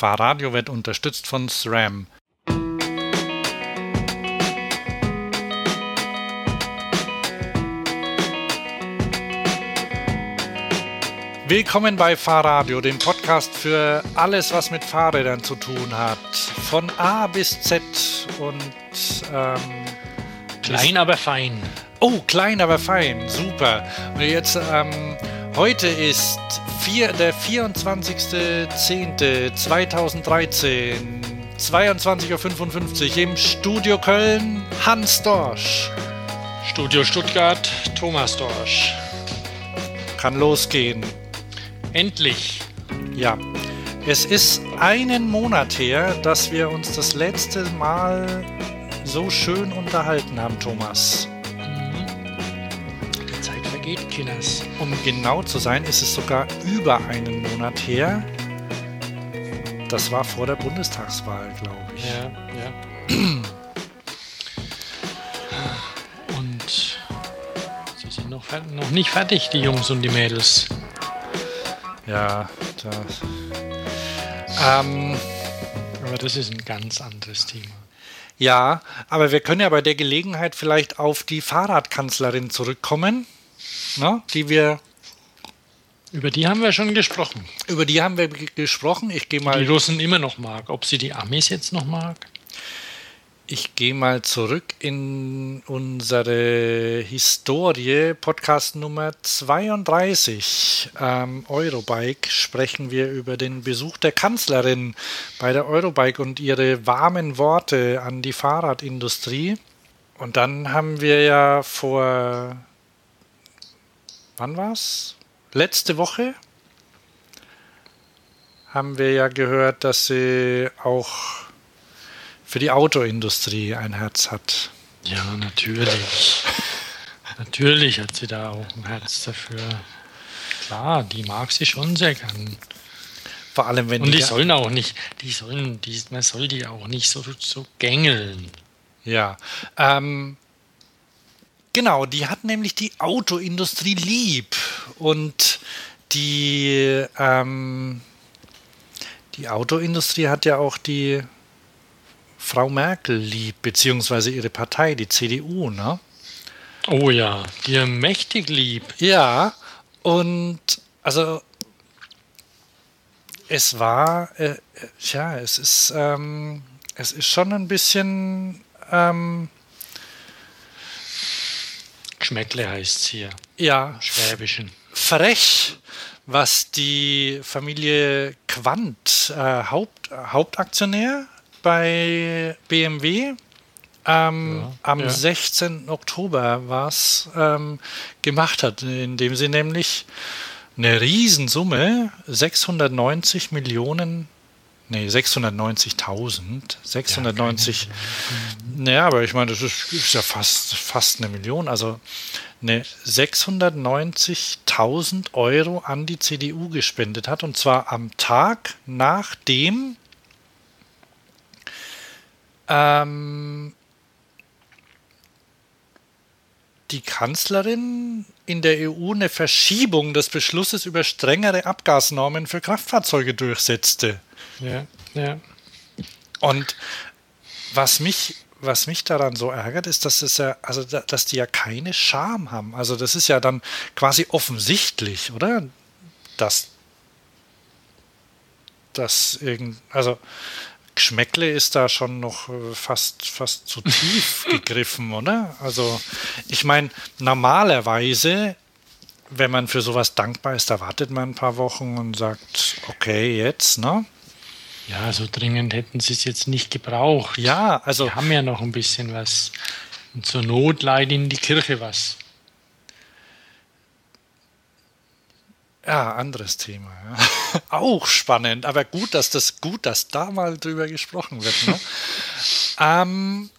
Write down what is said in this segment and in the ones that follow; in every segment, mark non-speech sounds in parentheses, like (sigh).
Fahrradio wird unterstützt von SRAM. Willkommen bei Fahrradio, dem Podcast für alles, was mit Fahrrädern zu tun hat. Von A bis Z und ähm, klein, aber fein. Oh, klein, aber fein, super. Und jetzt ähm, heute ist vier, der 24.10.2013, 22.55 Uhr im Studio Köln, Hans Dorsch. Studio Stuttgart, Thomas Dorsch. Kann losgehen. Endlich. Ja. Es ist einen Monat her, dass wir uns das letzte Mal so schön unterhalten haben, Thomas. Kinders. Um genau zu sein, ist es sogar über einen Monat her. Das war vor der Bundestagswahl, glaube ich. Ja, ja. (clears throat) Und sie sind noch, noch nicht fertig, die Jungs und die Mädels. Ja, das. Ähm, aber das ist ein ganz anderes Thema. Ja, aber wir können ja bei der Gelegenheit vielleicht auf die Fahrradkanzlerin zurückkommen, ne, die wir. Über die haben wir schon gesprochen. Über die haben wir gesprochen. Ich gehe mal. Die Russen immer noch mag. Ob sie die Amis jetzt noch mag? Ich gehe mal zurück in unsere Historie, Podcast Nummer 32. Ähm, Eurobike sprechen wir über den Besuch der Kanzlerin bei der Eurobike und ihre warmen Worte an die Fahrradindustrie. Und dann haben wir ja vor, wann war's? Letzte Woche haben wir ja gehört, dass sie auch für die Autoindustrie ein Herz hat. Ja, natürlich. (laughs) natürlich hat sie da auch ein Herz dafür. Klar, die mag sie schon sehr gern. Vor allem, wenn Und die, die sollen auch nicht, die sollen, die, man soll die auch nicht so, so gängeln. Ja. Ähm, genau, die hat nämlich die Autoindustrie lieb. Und die, ähm, die Autoindustrie hat ja auch die Frau Merkel lieb, beziehungsweise ihre Partei, die CDU, ne? Oh ja, dir mächtig lieb. Ja, und also es war, äh, ja, es ist, ähm, es ist schon ein bisschen ähm, Geschmäckle heißt es hier. Ja. Schwäbischen. Frech, was die Familie Quandt, äh, Haupt, Hauptaktionär bei BMW ähm, ja, am ja. 16. Oktober war es, ähm, gemacht hat, indem sie nämlich eine Riesensumme, 690 Millionen, nee, 690.000, 690, ja, naja, aber ich meine, das ist, ist, ja fast, fast eine Million, also eine 690.000 Euro an die CDU gespendet hat, und zwar am Tag, nachdem ähm, die Kanzlerin in der EU eine Verschiebung des Beschlusses über strengere Abgasnormen für Kraftfahrzeuge durchsetzte. Ja, ja. Und was mich, was mich daran so ärgert, ist, dass es ja, also dass die ja keine Scham haben. Also das ist ja dann quasi offensichtlich, oder? Dass das irgend, also Geschmäckle ist da schon noch äh, fast, fast zu tief (laughs) gegriffen, oder? Also, ich meine, normalerweise, wenn man für sowas dankbar ist, da wartet man ein paar Wochen und sagt, okay, jetzt, ne? Ja, so dringend hätten sie es jetzt nicht gebraucht. Ja, also. Wir haben ja noch ein bisschen was. Und zur Not leiht ihnen die Kirche was. Ja, anderes Thema. Ja. (laughs) Auch spannend, aber gut, dass das gut, dass da mal drüber gesprochen wird. Ne? (laughs) ähm,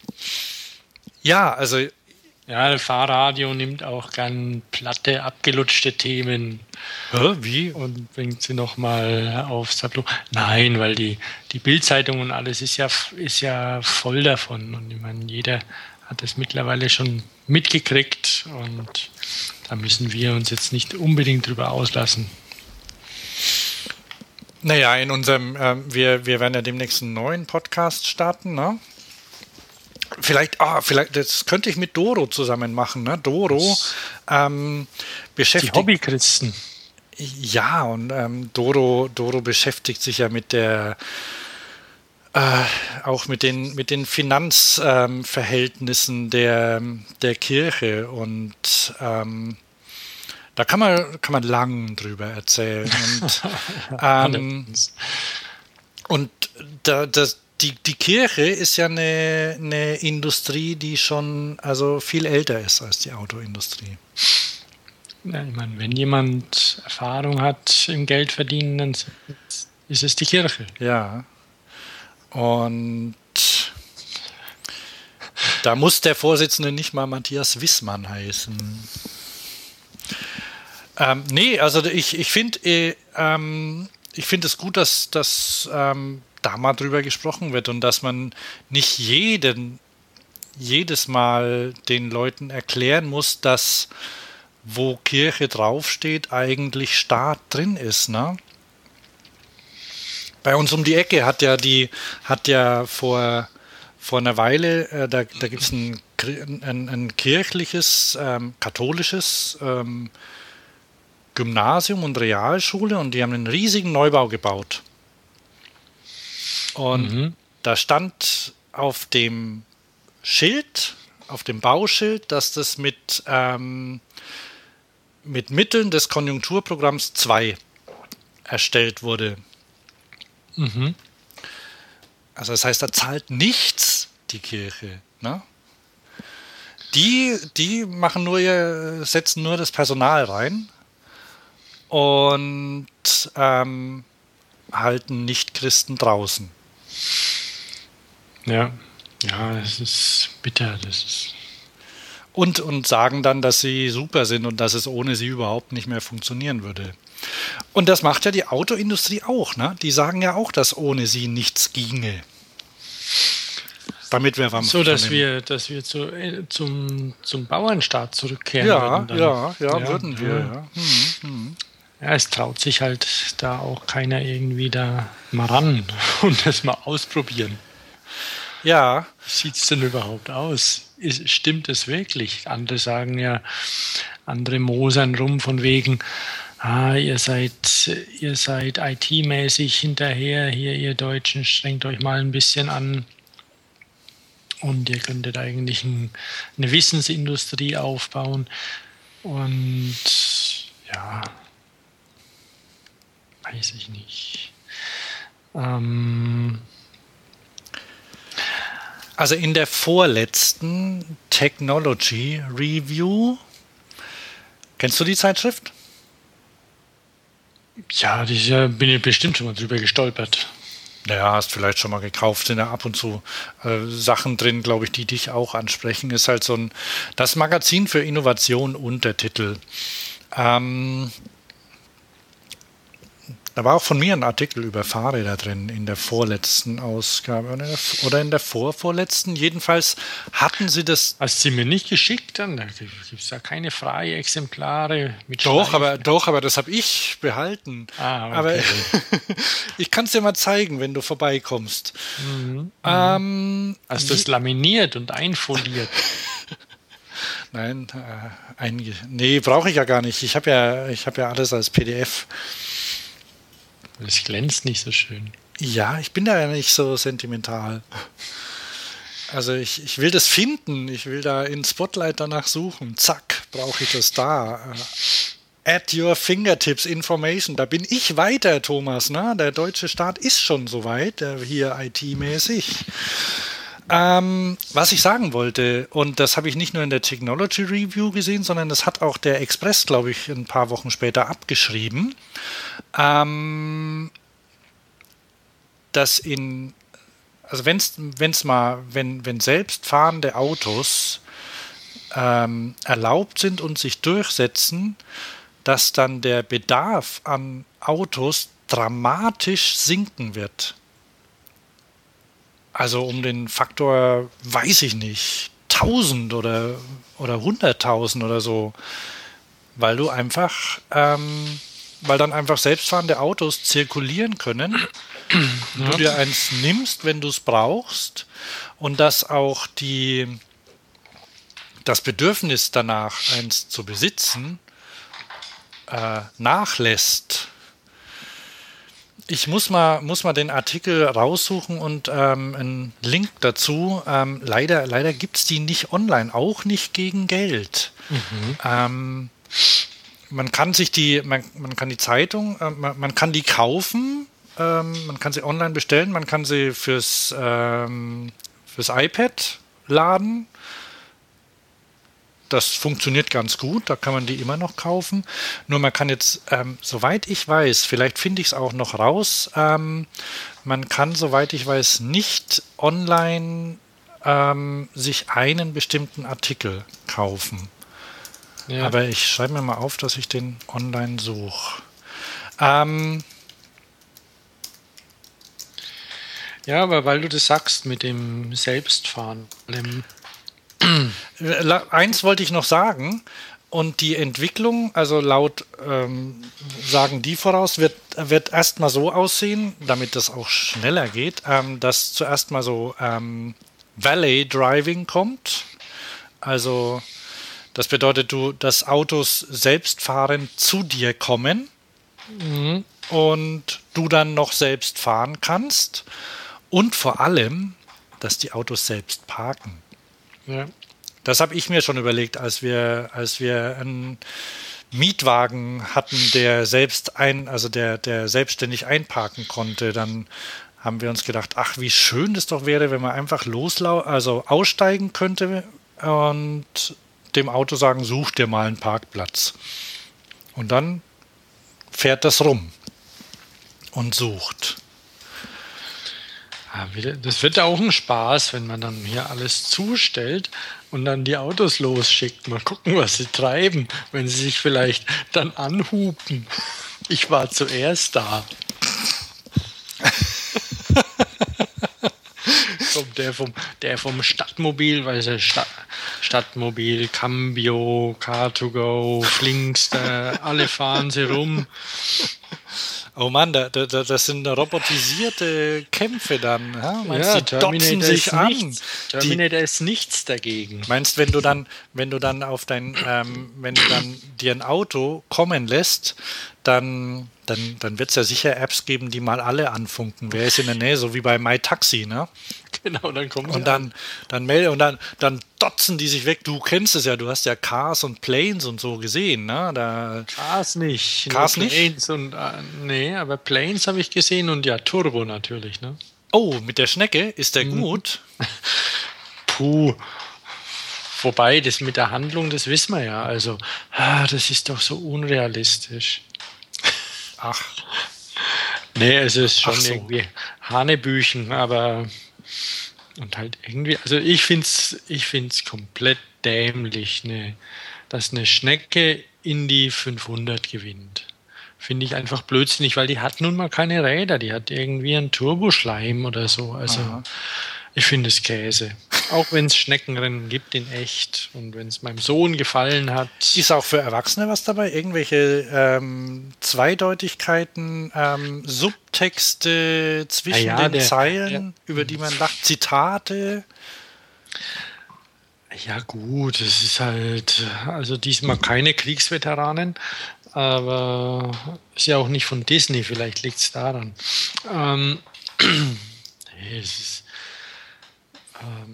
ja, also ja, das Fahrradio nimmt auch gern platte, abgelutschte Themen. Hä, wie? Und bringt sie nochmal aufs Tableau. Nein, weil die, die Bildzeitung und alles ist ja, ist ja voll davon. Und ich meine, jeder hat es mittlerweile schon mitgekriegt und da müssen wir uns jetzt nicht unbedingt drüber auslassen. Naja, in unserem, äh, wir, wir werden ja demnächst einen neuen Podcast starten, ne? Vielleicht, ah, vielleicht, das könnte ich mit Doro zusammen machen, ne? Doro ähm, beschäftigt. Die Hobbychristen. Ja, und ähm, Doro, Doro beschäftigt sich ja mit der äh, auch mit den, mit den Finanzverhältnissen ähm, der, der Kirche und ähm, da kann man, kann man lang drüber erzählen. Und, (laughs) ähm, und da, das, die, die Kirche ist ja eine, eine Industrie, die schon also viel älter ist als die Autoindustrie. Ja, ich meine, wenn jemand Erfahrung hat im Geldverdienen, dann ist es die Kirche. Ja. Und da muss der Vorsitzende nicht mal Matthias Wissmann heißen. Ähm, nee, also ich, ich finde äh, ähm, find es gut, dass, dass ähm, da mal drüber gesprochen wird und dass man nicht jeden, jedes Mal den Leuten erklären muss, dass wo Kirche draufsteht, eigentlich Staat drin ist. Ne? Bei uns um die Ecke hat ja die, hat ja vor, vor einer Weile, äh, da, da gibt es ein, ein, ein, kirchliches, ähm, katholisches ähm, Gymnasium und Realschule und die haben einen riesigen Neubau gebaut. Und mhm. da stand auf dem Schild, auf dem Bauschild, dass das mit, ähm, mit Mitteln des Konjunkturprogramms 2 erstellt wurde. Mhm. Also das heißt, da zahlt nichts die Kirche. Ne? Die, die machen nur ihr, setzen nur das Personal rein und ähm, halten Nicht-Christen draußen. Ja, ja, das ist bitter. Das ist und, und sagen dann, dass sie super sind und dass es ohne sie überhaupt nicht mehr funktionieren würde. Und das macht ja die Autoindustrie auch. Ne? Die sagen ja auch, dass ohne sie nichts ginge. Damit wir So, dass wir, dass wir zu, äh, zum, zum Bauernstaat zurückkehren ja, würden. Ja, ja, ja, würden wir. Ja. Hm, hm. Ja, es traut sich halt da auch keiner irgendwie da mal ran (laughs) und das mal ausprobieren. Ja. Wie sieht es denn überhaupt aus? Ist, stimmt es wirklich? Andere sagen ja, andere mosern rum von wegen, ah, ihr seid, ihr seid IT-mäßig hinterher, hier ihr Deutschen, strengt euch mal ein bisschen an. Und ihr könntet eigentlich ein, eine Wissensindustrie aufbauen. Und ja, weiß ich nicht. Ähm, also in der vorletzten Technology Review, kennst du die Zeitschrift? Ja, die ja, bin ich bestimmt schon mal drüber gestolpert. Naja, hast vielleicht schon mal gekauft, sind da ab und zu äh, Sachen drin, glaube ich, die dich auch ansprechen. Ist halt so ein das Magazin für Innovation Untertitel. Ähm, da war auch von mir ein Artikel über Fahrräder drin in der vorletzten Ausgabe oder in der vorvorletzten. Jedenfalls hatten sie das. Hast sie mir nicht geschickt, dann da gibt es ja keine freie Exemplare mit Doch, aber doch, aber das habe ich behalten. Ah, okay. Aber (laughs) ich kann es dir mal zeigen, wenn du vorbeikommst. Mhm. Ähm, Hast du es laminiert und einfoliert? (laughs) Nein, äh, einige. Nee, brauche ich ja gar nicht. Ich habe ja, ich habe ja alles als PDF. Es glänzt nicht so schön. Ja, ich bin da ja nicht so sentimental. Also ich, ich will das finden, ich will da in Spotlight danach suchen. Zack, brauche ich das da. At your fingertips information. Da bin ich weiter, Thomas. Ne? Der deutsche Staat ist schon so weit, hier IT-mäßig. Ähm, was ich sagen wollte, und das habe ich nicht nur in der Technology Review gesehen, sondern das hat auch der Express, glaube ich, ein paar Wochen später abgeschrieben, ähm, dass in, also wenn es mal, wenn, wenn selbstfahrende Autos ähm, erlaubt sind und sich durchsetzen, dass dann der Bedarf an Autos dramatisch sinken wird. Also um den Faktor, weiß ich nicht, 1000 oder, oder 100.000 oder so. Weil du einfach ähm, weil dann einfach selbstfahrende Autos zirkulieren können. Ja. Du dir eins nimmst, wenn du es brauchst und dass auch die, das Bedürfnis danach, eins zu besitzen, äh, nachlässt. Ich muss mal, muss mal den Artikel raussuchen und ähm, einen Link dazu. Ähm, leider leider gibt es die nicht online, auch nicht gegen Geld. Mhm. Ähm, man kann sich die, man, man kann die Zeitung, äh, man, man, kann die kaufen, ähm, man kann sie online bestellen, man kann sie fürs, ähm, fürs iPad laden. Das funktioniert ganz gut, da kann man die immer noch kaufen. Nur man kann jetzt, ähm, soweit ich weiß, vielleicht finde ich es auch noch raus, ähm, man kann, soweit ich weiß, nicht online ähm, sich einen bestimmten Artikel kaufen. Ja. Aber ich schreibe mir mal auf, dass ich den online suche. Ähm, ja, aber weil du das sagst mit dem Selbstfahren. Dem Eins wollte ich noch sagen. Und die Entwicklung, also laut ähm, sagen die voraus, wird, wird erstmal so aussehen, damit das auch schneller geht, ähm, dass zuerst mal so ähm, Valley Driving kommt. Also das bedeutet, du, dass Autos selbstfahrend zu dir kommen mhm. und du dann noch selbst fahren kannst. Und vor allem, dass die Autos selbst parken. Ja. Das habe ich mir schon überlegt, als wir, als wir einen Mietwagen hatten, der selbst ein, also der, der selbstständig einparken konnte. Dann haben wir uns gedacht, ach, wie schön das doch wäre, wenn man einfach loslau, also aussteigen könnte und dem Auto sagen, such dir mal einen Parkplatz. Und dann fährt das rum und sucht. Das wird auch ein Spaß, wenn man dann hier alles zustellt und dann die Autos losschickt. Mal gucken, was sie treiben, wenn sie sich vielleicht dann anhupen. Ich war zuerst da. (laughs) der vom, der vom Stadtmobil, weil es Stadt, Stadtmobil, Cambio, Car2Go, Flinkster, alle fahren sie rum. Oh Mann, da, da, das sind robotisierte Kämpfe dann. Ja, meinst, ja, die Terminator sich an. Nichts. Terminator die, ist nichts dagegen. Meinst, wenn du dann, wenn du dann auf dein, ähm, wenn du dann dir ein Auto kommen lässt, dann, dann, dann wird es ja sicher Apps geben, die mal alle anfunken. Wer ist in der Nähe, so wie bei MyTaxi, ne? (laughs) Genau, dann kommen sie und dann, an. dann melde und dann, dann dotzen die sich weg. Du kennst es ja, du hast ja Cars und Planes und so gesehen, ne? Da Cars nicht. Cars nicht? Planes und äh, nee, aber Planes habe ich gesehen und ja, Turbo natürlich, ne? Oh, mit der Schnecke ist der mhm. gut. (laughs) Puh. Wobei, das mit der Handlung, das wissen wir ja. Also, ah, das ist doch so unrealistisch. Ach. Nee, es ist schon so. irgendwie Hanebüchen, aber und halt irgendwie, also ich finde es ich find's komplett dämlich, ne, dass eine Schnecke in die 500 gewinnt. Finde ich einfach blödsinnig, weil die hat nun mal keine Räder, die hat irgendwie einen Turboschleim oder so. Also Aha. ich finde es Käse. Auch wenn es Schneckenrennen gibt in echt und wenn es meinem Sohn gefallen hat. Ist auch für Erwachsene was dabei? Irgendwelche ähm, Zweideutigkeiten, ähm, Subtexte zwischen ja, den der, Zeilen, der, über die man lacht, Zitate? Ja, gut, es ist halt, also diesmal keine Kriegsveteranen, aber ist ja auch nicht von Disney, vielleicht liegt es daran. Ähm, (clears throat) es ist. Ähm,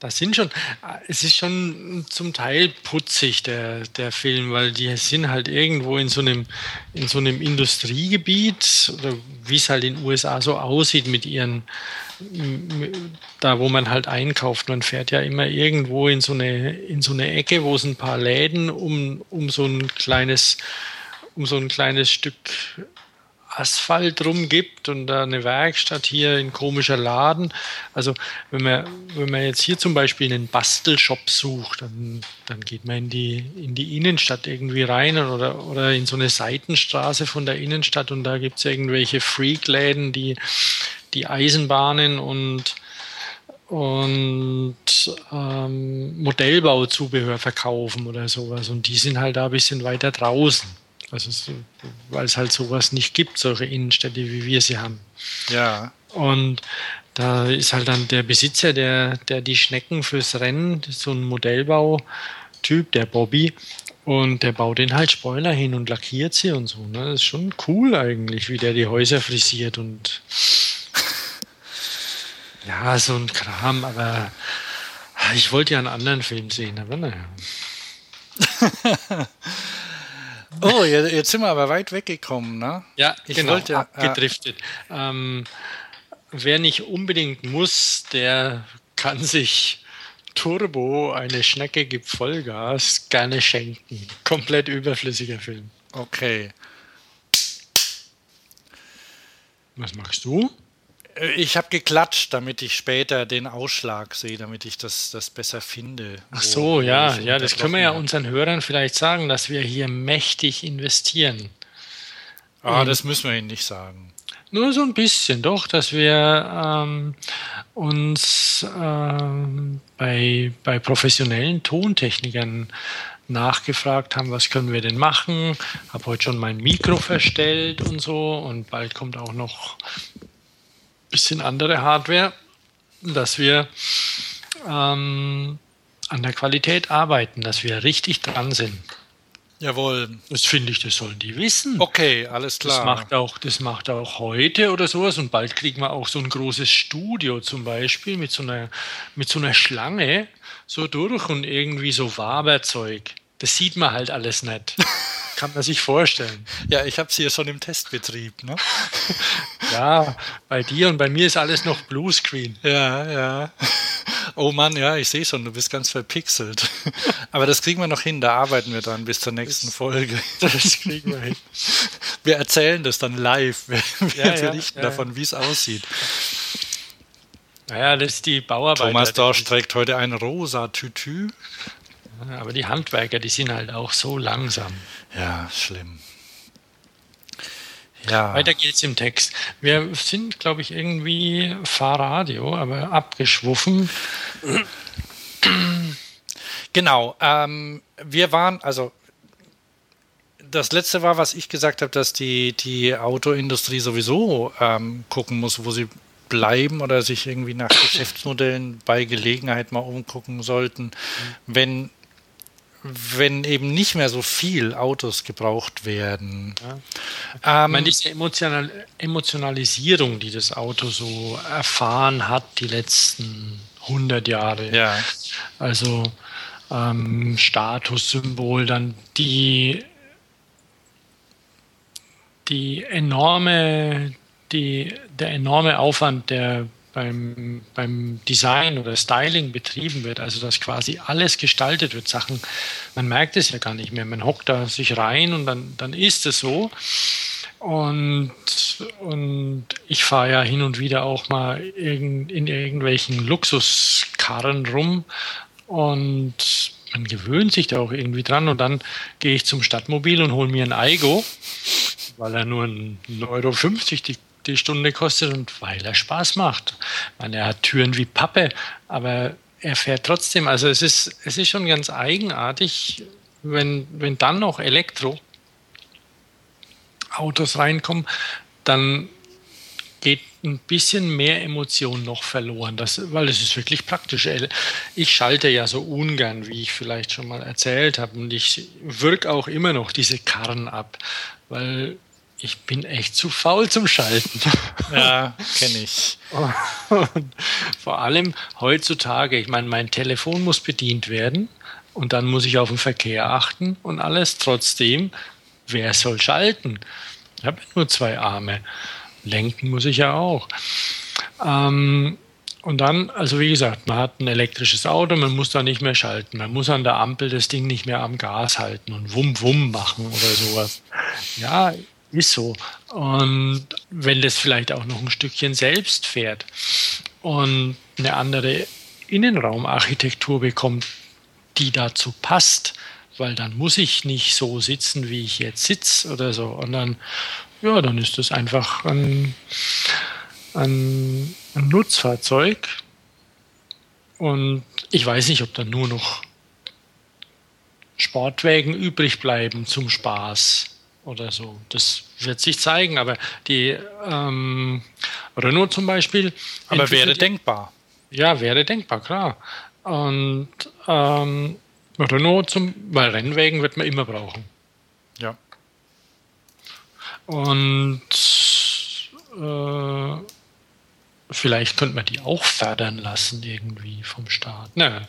das sind schon, es ist schon zum Teil putzig, der, der Film, weil die sind halt irgendwo in so einem, in so einem Industriegebiet, oder wie es halt in den USA so aussieht mit ihren, da wo man halt einkauft. Man fährt ja immer irgendwo in so eine, in so eine Ecke, wo es ein paar Läden um, um so ein kleines, um so ein kleines Stück Asphalt rumgibt und da eine Werkstatt hier ein komischer Laden. Also wenn man, wenn man jetzt hier zum Beispiel einen Bastelshop sucht, dann, dann geht man in die, in die Innenstadt irgendwie rein oder, oder in so eine Seitenstraße von der Innenstadt und da gibt es irgendwelche Freak-Läden, die die Eisenbahnen und und ähm, Modellbauzubehör verkaufen oder sowas. Und die sind halt da ein bisschen weiter draußen. Also weil es halt sowas nicht gibt, solche Innenstädte, wie wir sie haben. Ja. Und da ist halt dann der Besitzer, der, der die Schnecken fürs Rennen, so ein Modellbautyp, der Bobby, und der baut den halt Spoiler hin und lackiert sie und so. Ne? Das ist schon cool eigentlich, wie der die Häuser frisiert und (laughs) ja, so ein Kram, aber ich wollte ja einen anderen Film sehen, aber naja. (laughs) oh, jetzt sind wir aber weit weggekommen, ne? Ja, ich genau, wollte, abgedriftet. Äh, ähm, wer nicht unbedingt muss, der kann sich Turbo, eine Schnecke gibt Vollgas, gerne schenken. Komplett überflüssiger Film. Okay. Was machst du? Äh, ich habe geklatscht, damit ich später den Ausschlag sehe, damit ich das, das besser finde. Ach so, ja, ja, das können wir ja unseren Hörern vielleicht sagen, dass wir hier mächtig investieren. Ah, das müssen wir ihnen nicht sagen. Nur so ein bisschen, doch, dass wir ähm, uns ähm, bei, bei professionellen Tontechnikern nachgefragt haben, was können wir denn machen. Habe heute schon mein Mikro verstellt und so und bald kommt auch noch bisschen andere Hardware, dass wir ähm, an der Qualität arbeiten, dass wir richtig dran sind. Jawohl. Das finde ich, das sollen die wissen. Okay, alles klar. Das macht auch, das macht auch heute oder sowas und bald kriegen wir auch so ein großes Studio zum Beispiel mit so einer, mit so einer Schlange so durch und irgendwie so Waberzeug. Das sieht man halt alles nicht. (laughs) Kann man sich vorstellen. Ja, ich habe es hier schon im Testbetrieb. Ne? (laughs) ja, bei dir und bei mir ist alles noch Bluescreen. Ja, ja. Oh Mann, ja, ich sehe schon, du bist ganz verpixelt. (laughs) Aber das kriegen wir noch hin, da arbeiten wir dran bis zur nächsten das, Folge. Das kriegen wir hin. Wir erzählen das dann live. Wir, ja, berichten ja, ja. davon, wie es aussieht. Naja, das ist die Bauarbeit. Thomas Dorsch trägt heute ein rosa Tütü. Aber die Handwerker, die sind halt auch so langsam. Ja, schlimm. Ja. Weiter geht's im Text. Wir sind, glaube ich, irgendwie Fahrradio, aber abgeschwuffen. Genau. Ähm, wir waren, also das letzte war, was ich gesagt habe, dass die, die Autoindustrie sowieso ähm, gucken muss, wo sie bleiben oder sich irgendwie nach (coughs) Geschäftsmodellen bei Gelegenheit mal umgucken sollten, mhm. wenn wenn eben nicht mehr so viel Autos gebraucht werden. Ja. Ähm, ich meine, diese Emotional Emotionalisierung, die das Auto so erfahren hat die letzten 100 Jahre. Ja. Also ähm, Statussymbol, dann die, die enorme, die, der enorme Aufwand, der beim, beim Design oder Styling betrieben wird, also dass quasi alles gestaltet wird, Sachen, man merkt es ja gar nicht mehr, man hockt da sich rein und dann, dann ist es so. Und, und ich fahre ja hin und wieder auch mal in, in irgendwelchen Luxuskarren rum und man gewöhnt sich da auch irgendwie dran und dann gehe ich zum Stadtmobil und hole mir ein Aigo, weil er nur 1,50 Euro die die Stunde kostet und weil er Spaß macht. Ich er hat Türen wie Pappe, aber er fährt trotzdem. Also es ist, es ist schon ganz eigenartig, wenn, wenn dann noch Elektroautos reinkommen, dann geht ein bisschen mehr Emotion noch verloren, das, weil es ist wirklich praktisch. Ich schalte ja so ungern, wie ich vielleicht schon mal erzählt habe, und ich wirke auch immer noch diese Karren ab, weil ich bin echt zu faul zum Schalten. (laughs) Ja, kenne ich. Und vor allem heutzutage, ich meine, mein Telefon muss bedient werden und dann muss ich auf den Verkehr achten und alles. Trotzdem, wer soll schalten? Ich habe nur zwei Arme. Lenken muss ich ja auch. Ähm, und dann, also wie gesagt, man hat ein elektrisches Auto, man muss da nicht mehr schalten. Man muss an der Ampel das Ding nicht mehr am Gas halten und Wum Wum machen oder sowas. Ja, ist so. Und wenn das vielleicht auch noch ein Stückchen selbst fährt und eine andere Innenraumarchitektur bekommt, die dazu passt, weil dann muss ich nicht so sitzen, wie ich jetzt sitze oder so. Und dann, ja, dann ist das einfach ein, ein, ein Nutzfahrzeug. Und ich weiß nicht, ob dann nur noch Sportwägen übrig bleiben zum Spaß oder so. Das wird sich zeigen, aber die ähm, Renault zum Beispiel. Aber wäre denkbar. Ja, wäre denkbar, klar. Und ähm, Renault zum, weil Rennwägen wird man immer brauchen. Ja. Und äh, vielleicht könnte man die auch fördern lassen irgendwie vom Staat. Na,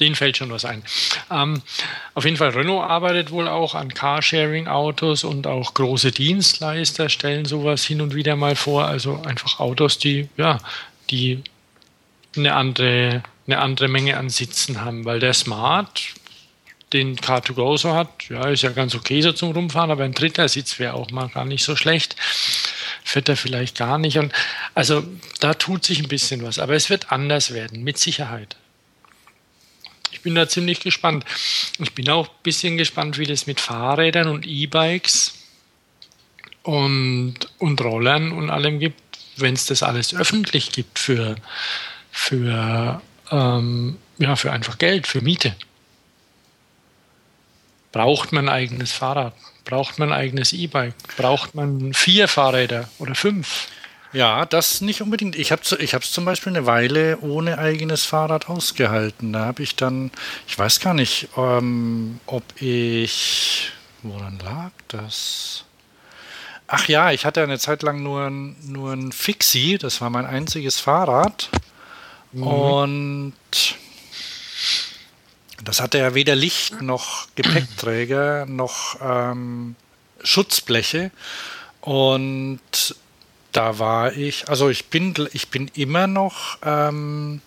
denen fällt schon was ein. Ähm, auf jeden Fall, Renault arbeitet wohl auch an Carsharing-Autos und auch große Dienstleister stellen sowas hin und wieder mal vor. Also einfach Autos, die, ja, die eine andere, eine andere Menge an Sitzen haben, weil der Smart, den Car2Go so hat, ja, ist ja ganz okay so zum Rumfahren, aber ein dritter Sitz wäre auch mal gar nicht so schlecht. Vierter vielleicht gar nicht. Und also da tut sich ein bisschen was, aber es wird anders werden, mit Sicherheit. Ich bin da ziemlich gespannt. Ich bin auch ein bisschen gespannt, wie das mit Fahrrädern und E-Bikes und, und Rollern und allem gibt, wenn es das alles öffentlich gibt für, für, ähm, ja, für einfach Geld, für Miete. Braucht man ein eigenes Fahrrad? Braucht man ein eigenes E-Bike? Braucht man vier Fahrräder oder fünf? Ja, das nicht unbedingt. Ich habe es zum Beispiel eine Weile ohne eigenes Fahrrad ausgehalten. Da habe ich dann, ich weiß gar nicht, ähm, ob ich, woran lag das? Ach ja, ich hatte eine Zeit lang nur, nur ein Fixie, das war mein einziges Fahrrad. Mhm. Und das hatte ja weder Licht noch Gepäckträger noch ähm, Schutzbleche. Und da war ich, also ich bin, ich bin immer noch ähm,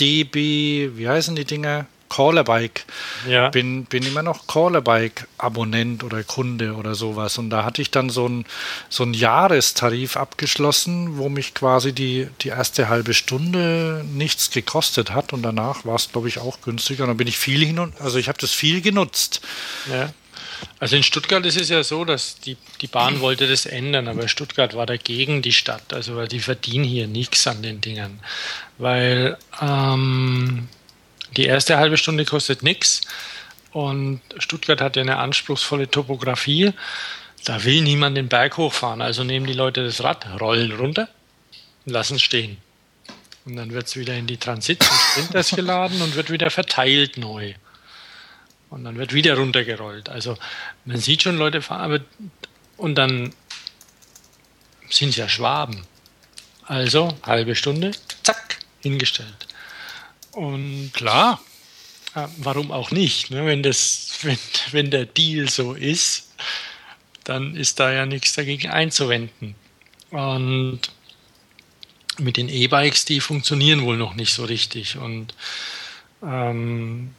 DB, wie heißen die Dinger? Callerbike. Ja. Bin, bin immer noch Callerbike-Abonnent oder Kunde oder sowas. Und da hatte ich dann so einen so Jahrestarif abgeschlossen, wo mich quasi die, die erste halbe Stunde nichts gekostet hat. Und danach war es, glaube ich, auch günstiger. Und dann bin ich viel hin und, also ich habe das viel genutzt. Ja. Also in Stuttgart ist es ja so, dass die, die Bahn wollte das ändern, aber Stuttgart war dagegen die Stadt, also weil die verdienen hier nichts an den Dingern. Weil ähm, die erste halbe Stunde kostet nichts und Stuttgart hat ja eine anspruchsvolle Topografie. Da will niemand den Berg hochfahren, also nehmen die Leute das Rad, rollen runter und lassen es stehen. Und dann wird es wieder in die Transit und Sprinters geladen und wird wieder verteilt neu. Und dann wird wieder runtergerollt. Also man sieht schon Leute fahren, aber und dann sind es ja Schwaben. Also halbe Stunde, zack, hingestellt. Und klar, äh, warum auch nicht? Ne? Wenn, das, wenn, wenn der Deal so ist, dann ist da ja nichts dagegen einzuwenden. Und mit den E-Bikes, die funktionieren wohl noch nicht so richtig. Und ähm,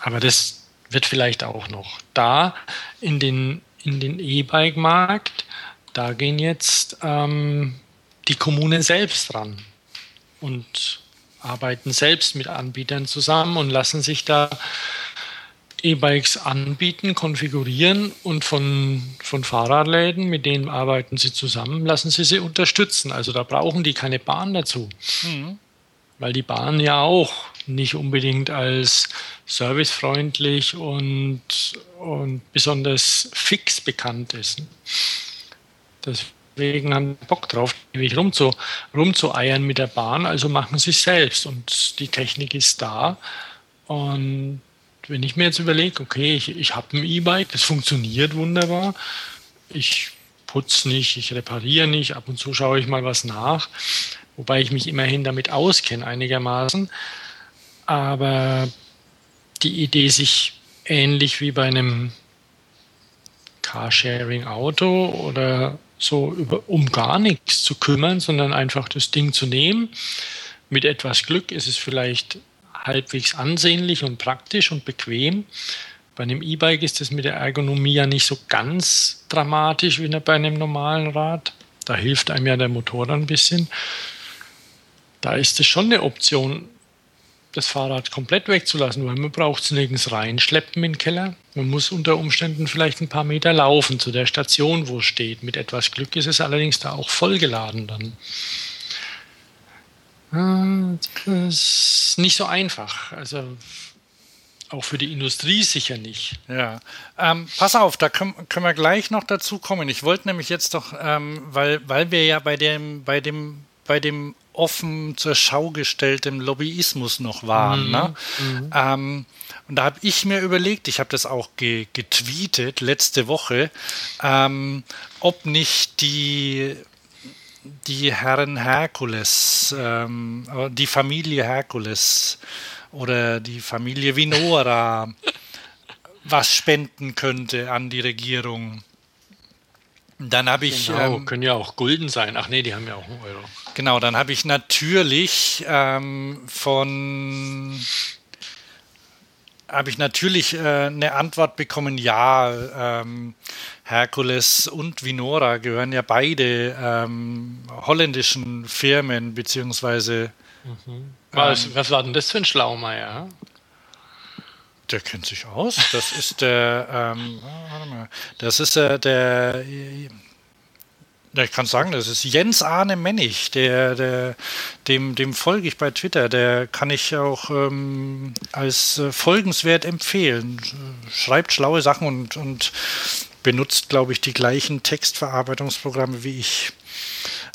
aber das wird vielleicht auch noch. Da in den, in den E-Bike-Markt, da gehen jetzt ähm, die Kommunen selbst ran. Und arbeiten selbst mit Anbietern zusammen und lassen sich da E-Bikes anbieten, konfigurieren und von, von Fahrradläden, mit denen arbeiten sie zusammen, lassen sie sie unterstützen. Also da brauchen die keine Bahn dazu. Mhm. Weil die Bahn ja auch nicht unbedingt als servicefreundlich und, und besonders fix bekannt ist. Das deswegen haben Bock drauf, ewig rumzu, rumzueiern mit der Bahn, also machen sie es selbst und die Technik ist da. Und wenn ich mir jetzt überlege, okay, ich, ich habe ein E-Bike, das funktioniert wunderbar, ich putze nicht, ich repariere nicht, ab und zu schaue ich mal was nach, wobei ich mich immerhin damit auskenne einigermaßen. Aber die Idee, sich ähnlich wie bei einem Carsharing-Auto oder so über, um gar nichts zu kümmern, sondern einfach das Ding zu nehmen. Mit etwas Glück ist es vielleicht halbwegs ansehnlich und praktisch und bequem. Bei einem E-Bike ist es mit der Ergonomie ja nicht so ganz dramatisch wie bei einem normalen Rad. Da hilft einem ja der Motor ein bisschen. Da ist es schon eine Option, das Fahrrad komplett wegzulassen, weil man braucht es nirgends reinschleppen in den Keller. Man muss unter Umständen vielleicht ein paar Meter laufen zu der Station, wo es steht. Mit etwas Glück ist es allerdings da auch vollgeladen dann. Das ist nicht so einfach. Also auch für die Industrie sicher nicht. Ja, ähm, pass auf, da können, können wir gleich noch dazu kommen. Ich wollte nämlich jetzt doch, ähm, weil, weil wir ja bei dem, bei dem, bei dem offen zur Schau gestellten Lobbyismus noch waren. Mhm. Ne? Mhm. Ähm, und da habe ich mir überlegt, ich habe das auch ge getweetet letzte Woche, ähm, ob nicht die die Herren Herkules, ähm, die Familie Herkules oder die Familie Vinora (laughs) was spenden könnte an die Regierung. Dann habe ich. Genau, ähm, können ja auch Gulden sein. Ach nee, die haben ja auch einen Euro. Genau, dann habe ich natürlich ähm, von habe ich natürlich äh, eine Antwort bekommen, ja, ähm, Herkules und Vinora gehören ja beide ähm, holländischen Firmen, beziehungsweise. Mhm. Was, ähm, was, war denn das für ein Schlaumeier? Der kennt sich aus. Das ist der, ähm, warte mal, das ist äh, der ich kann sagen, das ist Jens Arne Mennig, der, der, dem, dem folge ich bei Twitter. Der kann ich auch ähm, als äh, folgenswert empfehlen. Schreibt schlaue Sachen und, und benutzt, glaube ich, die gleichen Textverarbeitungsprogramme wie ich.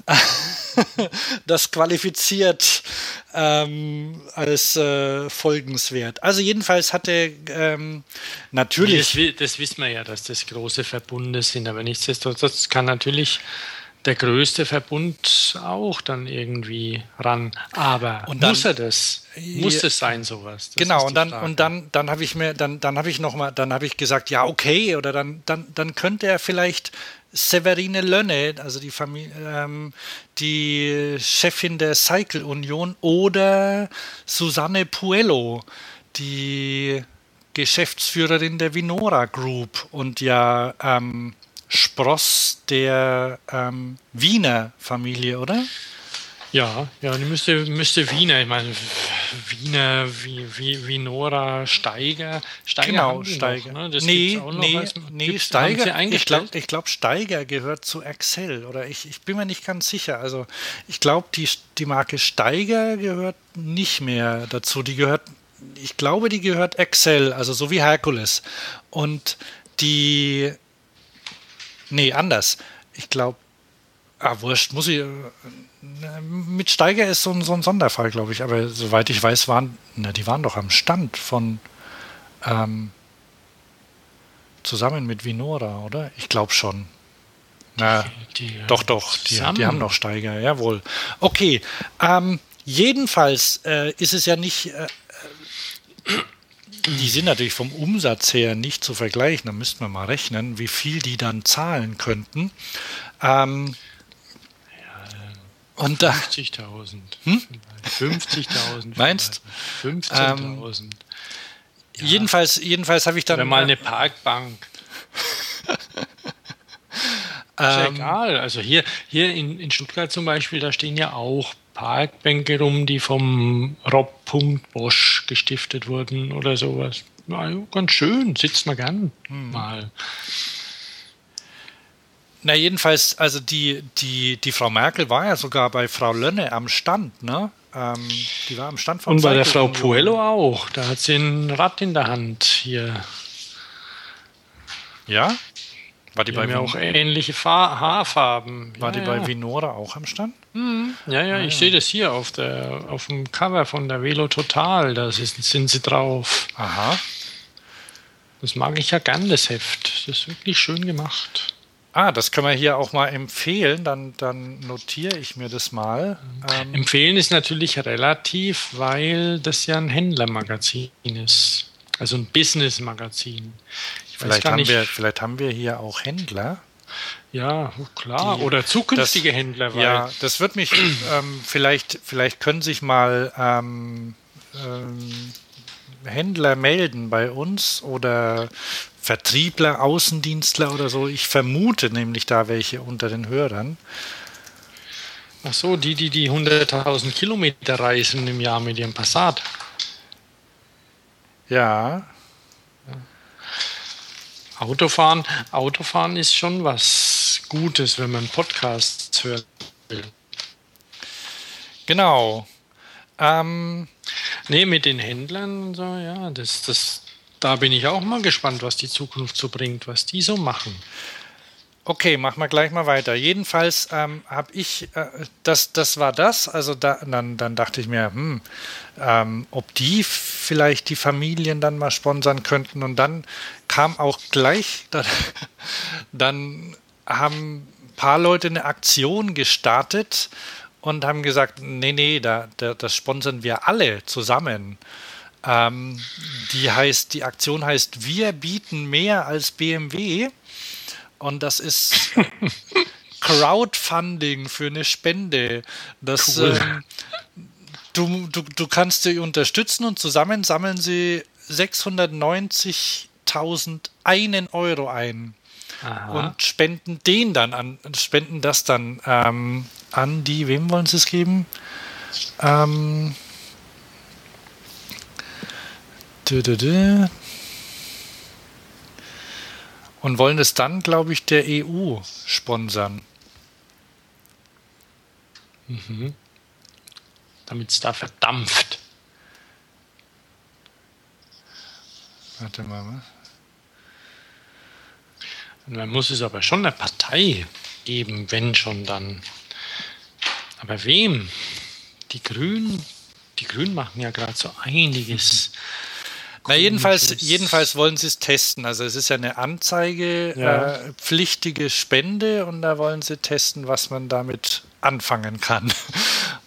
(laughs) das qualifiziert ähm, als äh, folgenswert. Also jedenfalls hatte ähm, natürlich. Das, das, wissen wir ja, dass das große Verbunde sind, aber nichtsdestotrotz kann natürlich der größte Verbund auch dann irgendwie ran. Aber dann, muss er das? Muss es sein, sowas? Das genau, und dann, und dann, dann habe ich mir, dann, dann habe ich noch mal, dann habe ich gesagt, ja, okay, oder dann, dann, dann könnte er vielleicht Severine Lönne, also die Familie, ähm, die Chefin der Cycle Union, oder Susanne Puello, die Geschäftsführerin der Vinora Group und ja ähm, Spross der ähm, Wiener Familie, oder? Ja, ja, die müsste, müsste Wiener, ich meine, Wiener, wie, wie, wie Nora Steiger. Steiger genau, Steiger. Noch, ne? Das nee, nee, als, nee Steiger, ich glaube, ich glaub, Steiger gehört zu Excel oder ich, ich bin mir nicht ganz sicher. Also ich glaube, die, die Marke Steiger gehört nicht mehr dazu. Die gehört, ich glaube, die gehört Excel, also so wie Herkules. Und die, nee, anders. Ich glaube, ah, wurscht, muss ich mit Steiger ist so ein, so ein Sonderfall, glaube ich. Aber soweit ich weiß, waren, na, die waren doch am Stand von ähm, zusammen mit Vinora, oder? Ich glaube schon. Na, die, die, doch, doch, die, die, haben noch Steiger, jawohl. Okay, ähm, jedenfalls äh, ist es ja nicht. Äh, die sind natürlich vom Umsatz her nicht zu vergleichen. Da müssten wir mal rechnen, wie viel die dann zahlen könnten. Ähm, und da 50.000. Hm? 50.000. Meinst? 15.000. Ähm, ja. Jedenfalls, jedenfalls habe ich dann. Oder mal eine Parkbank. (laughs) ist ja ähm, egal. Also hier, hier in, in Stuttgart zum Beispiel, da stehen ja auch Parkbänke rum, die vom Rob. Bosch gestiftet wurden oder sowas. Ja, ganz schön, sitzt man gern hm. mal. Na, jedenfalls, also die, die, die Frau Merkel war ja sogar bei Frau Lönne am Stand, ne? Ähm, die war am Stand von Und bei der Frau Puello auch. Da hat sie ein Rad in der Hand hier. Ja? War die, die bei mir auch ähnliche Fa Haarfarben. War ja, die bei Vinora auch am Stand? Mhm. Ja, ja, ich ja. sehe das hier auf, der, auf dem Cover von der Velo Total. Da sind, sind sie drauf. Aha. Das mag ich ja gern, das Heft. Das ist wirklich schön gemacht. Ah, das können wir hier auch mal empfehlen. Dann, dann notiere ich mir das mal. Ähm empfehlen ist natürlich relativ, weil das ja ein Händlermagazin ist. Also ein Business-Magazin. Vielleicht, haben wir, vielleicht haben wir hier auch Händler. Ja, klar. Die, Oder zukünftige das, Händler. ja, das wird mich ähm, vielleicht, vielleicht können sich mal ähm, ähm, Händler melden bei uns oder Vertriebler, Außendienstler oder so. Ich vermute nämlich da welche unter den Hörern. Ach so, die, die die 100.000 Kilometer reisen im Jahr mit ihrem Passat. Ja. Autofahren, Autofahren ist schon was Gutes, wenn man Podcasts hört. Genau. Ähm, nee, mit den Händlern und so, ja, das, das, da bin ich auch mal gespannt, was die Zukunft so bringt, was die so machen. Okay, machen wir gleich mal weiter. Jedenfalls ähm, habe ich, äh, das, das war das. Also da, dann, dann dachte ich mir, hm, ähm, ob die vielleicht die Familien dann mal sponsern könnten. Und dann kam auch gleich, (laughs) dann, dann haben ein paar Leute eine Aktion gestartet und haben gesagt, nee, nee, da, da, das sponsern wir alle zusammen. Ähm, die heißt, die Aktion heißt, wir bieten mehr als BMW. Und das ist (laughs) Crowdfunding für eine Spende. Das, cool. ähm, du, du, du kannst sie unterstützen und zusammen sammeln sie 690.000 einen Euro ein. Aha. Und spenden den dann an, spenden das dann ähm, an die, wem wollen sie es geben? Ähm, und wollen es dann, glaube ich, der EU sponsern. Mhm. Damit es da verdampft. Warte mal, was? Man muss es aber schon eine Partei geben, wenn schon dann. Aber wem? Die Grünen, die Grünen machen ja gerade so einiges. Na, jedenfalls, jedenfalls wollen sie es testen. Also es ist ja eine anzeigepflichtige ja. äh, Spende und da wollen sie testen, was man damit anfangen kann. (laughs)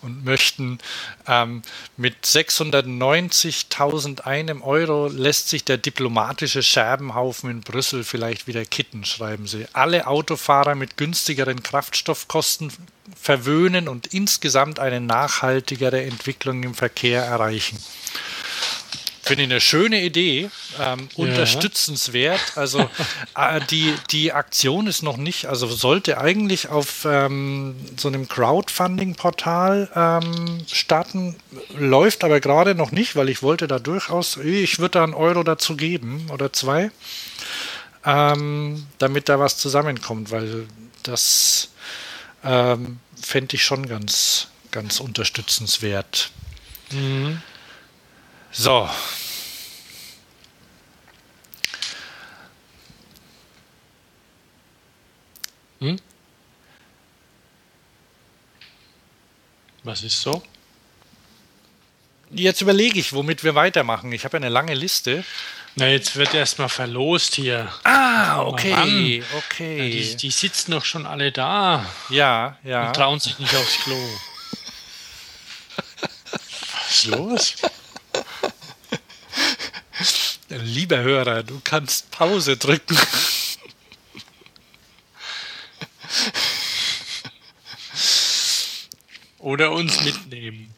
Und möchten ähm, mit 690.000 einem Euro lässt sich der diplomatische Scherbenhaufen in Brüssel vielleicht wieder kitten, schreiben sie. Alle Autofahrer mit günstigeren Kraftstoffkosten verwöhnen und insgesamt eine nachhaltigere Entwicklung im Verkehr erreichen. Finde ich eine schöne Idee, ähm, ja. unterstützenswert. Also (laughs) äh, die, die Aktion ist noch nicht, also sollte eigentlich auf ähm, so einem Crowdfunding-Portal ähm, starten, läuft aber gerade noch nicht, weil ich wollte da durchaus, ich würde da einen Euro dazu geben oder zwei, ähm, damit da was zusammenkommt, weil das ähm, fände ich schon ganz, ganz unterstützenswert. Mhm. So. Hm? Was ist so? Jetzt überlege ich, womit wir weitermachen. Ich habe eine lange Liste. Na, jetzt wird erstmal verlost hier. Ah, okay, okay. Ja, die, die, sitzen doch schon alle da. Ja, ja. Und trauen sich nicht aufs Klo. (laughs) Was ist los? (laughs) Lieber Hörer, du kannst Pause drücken. (laughs) Oder uns mitnehmen.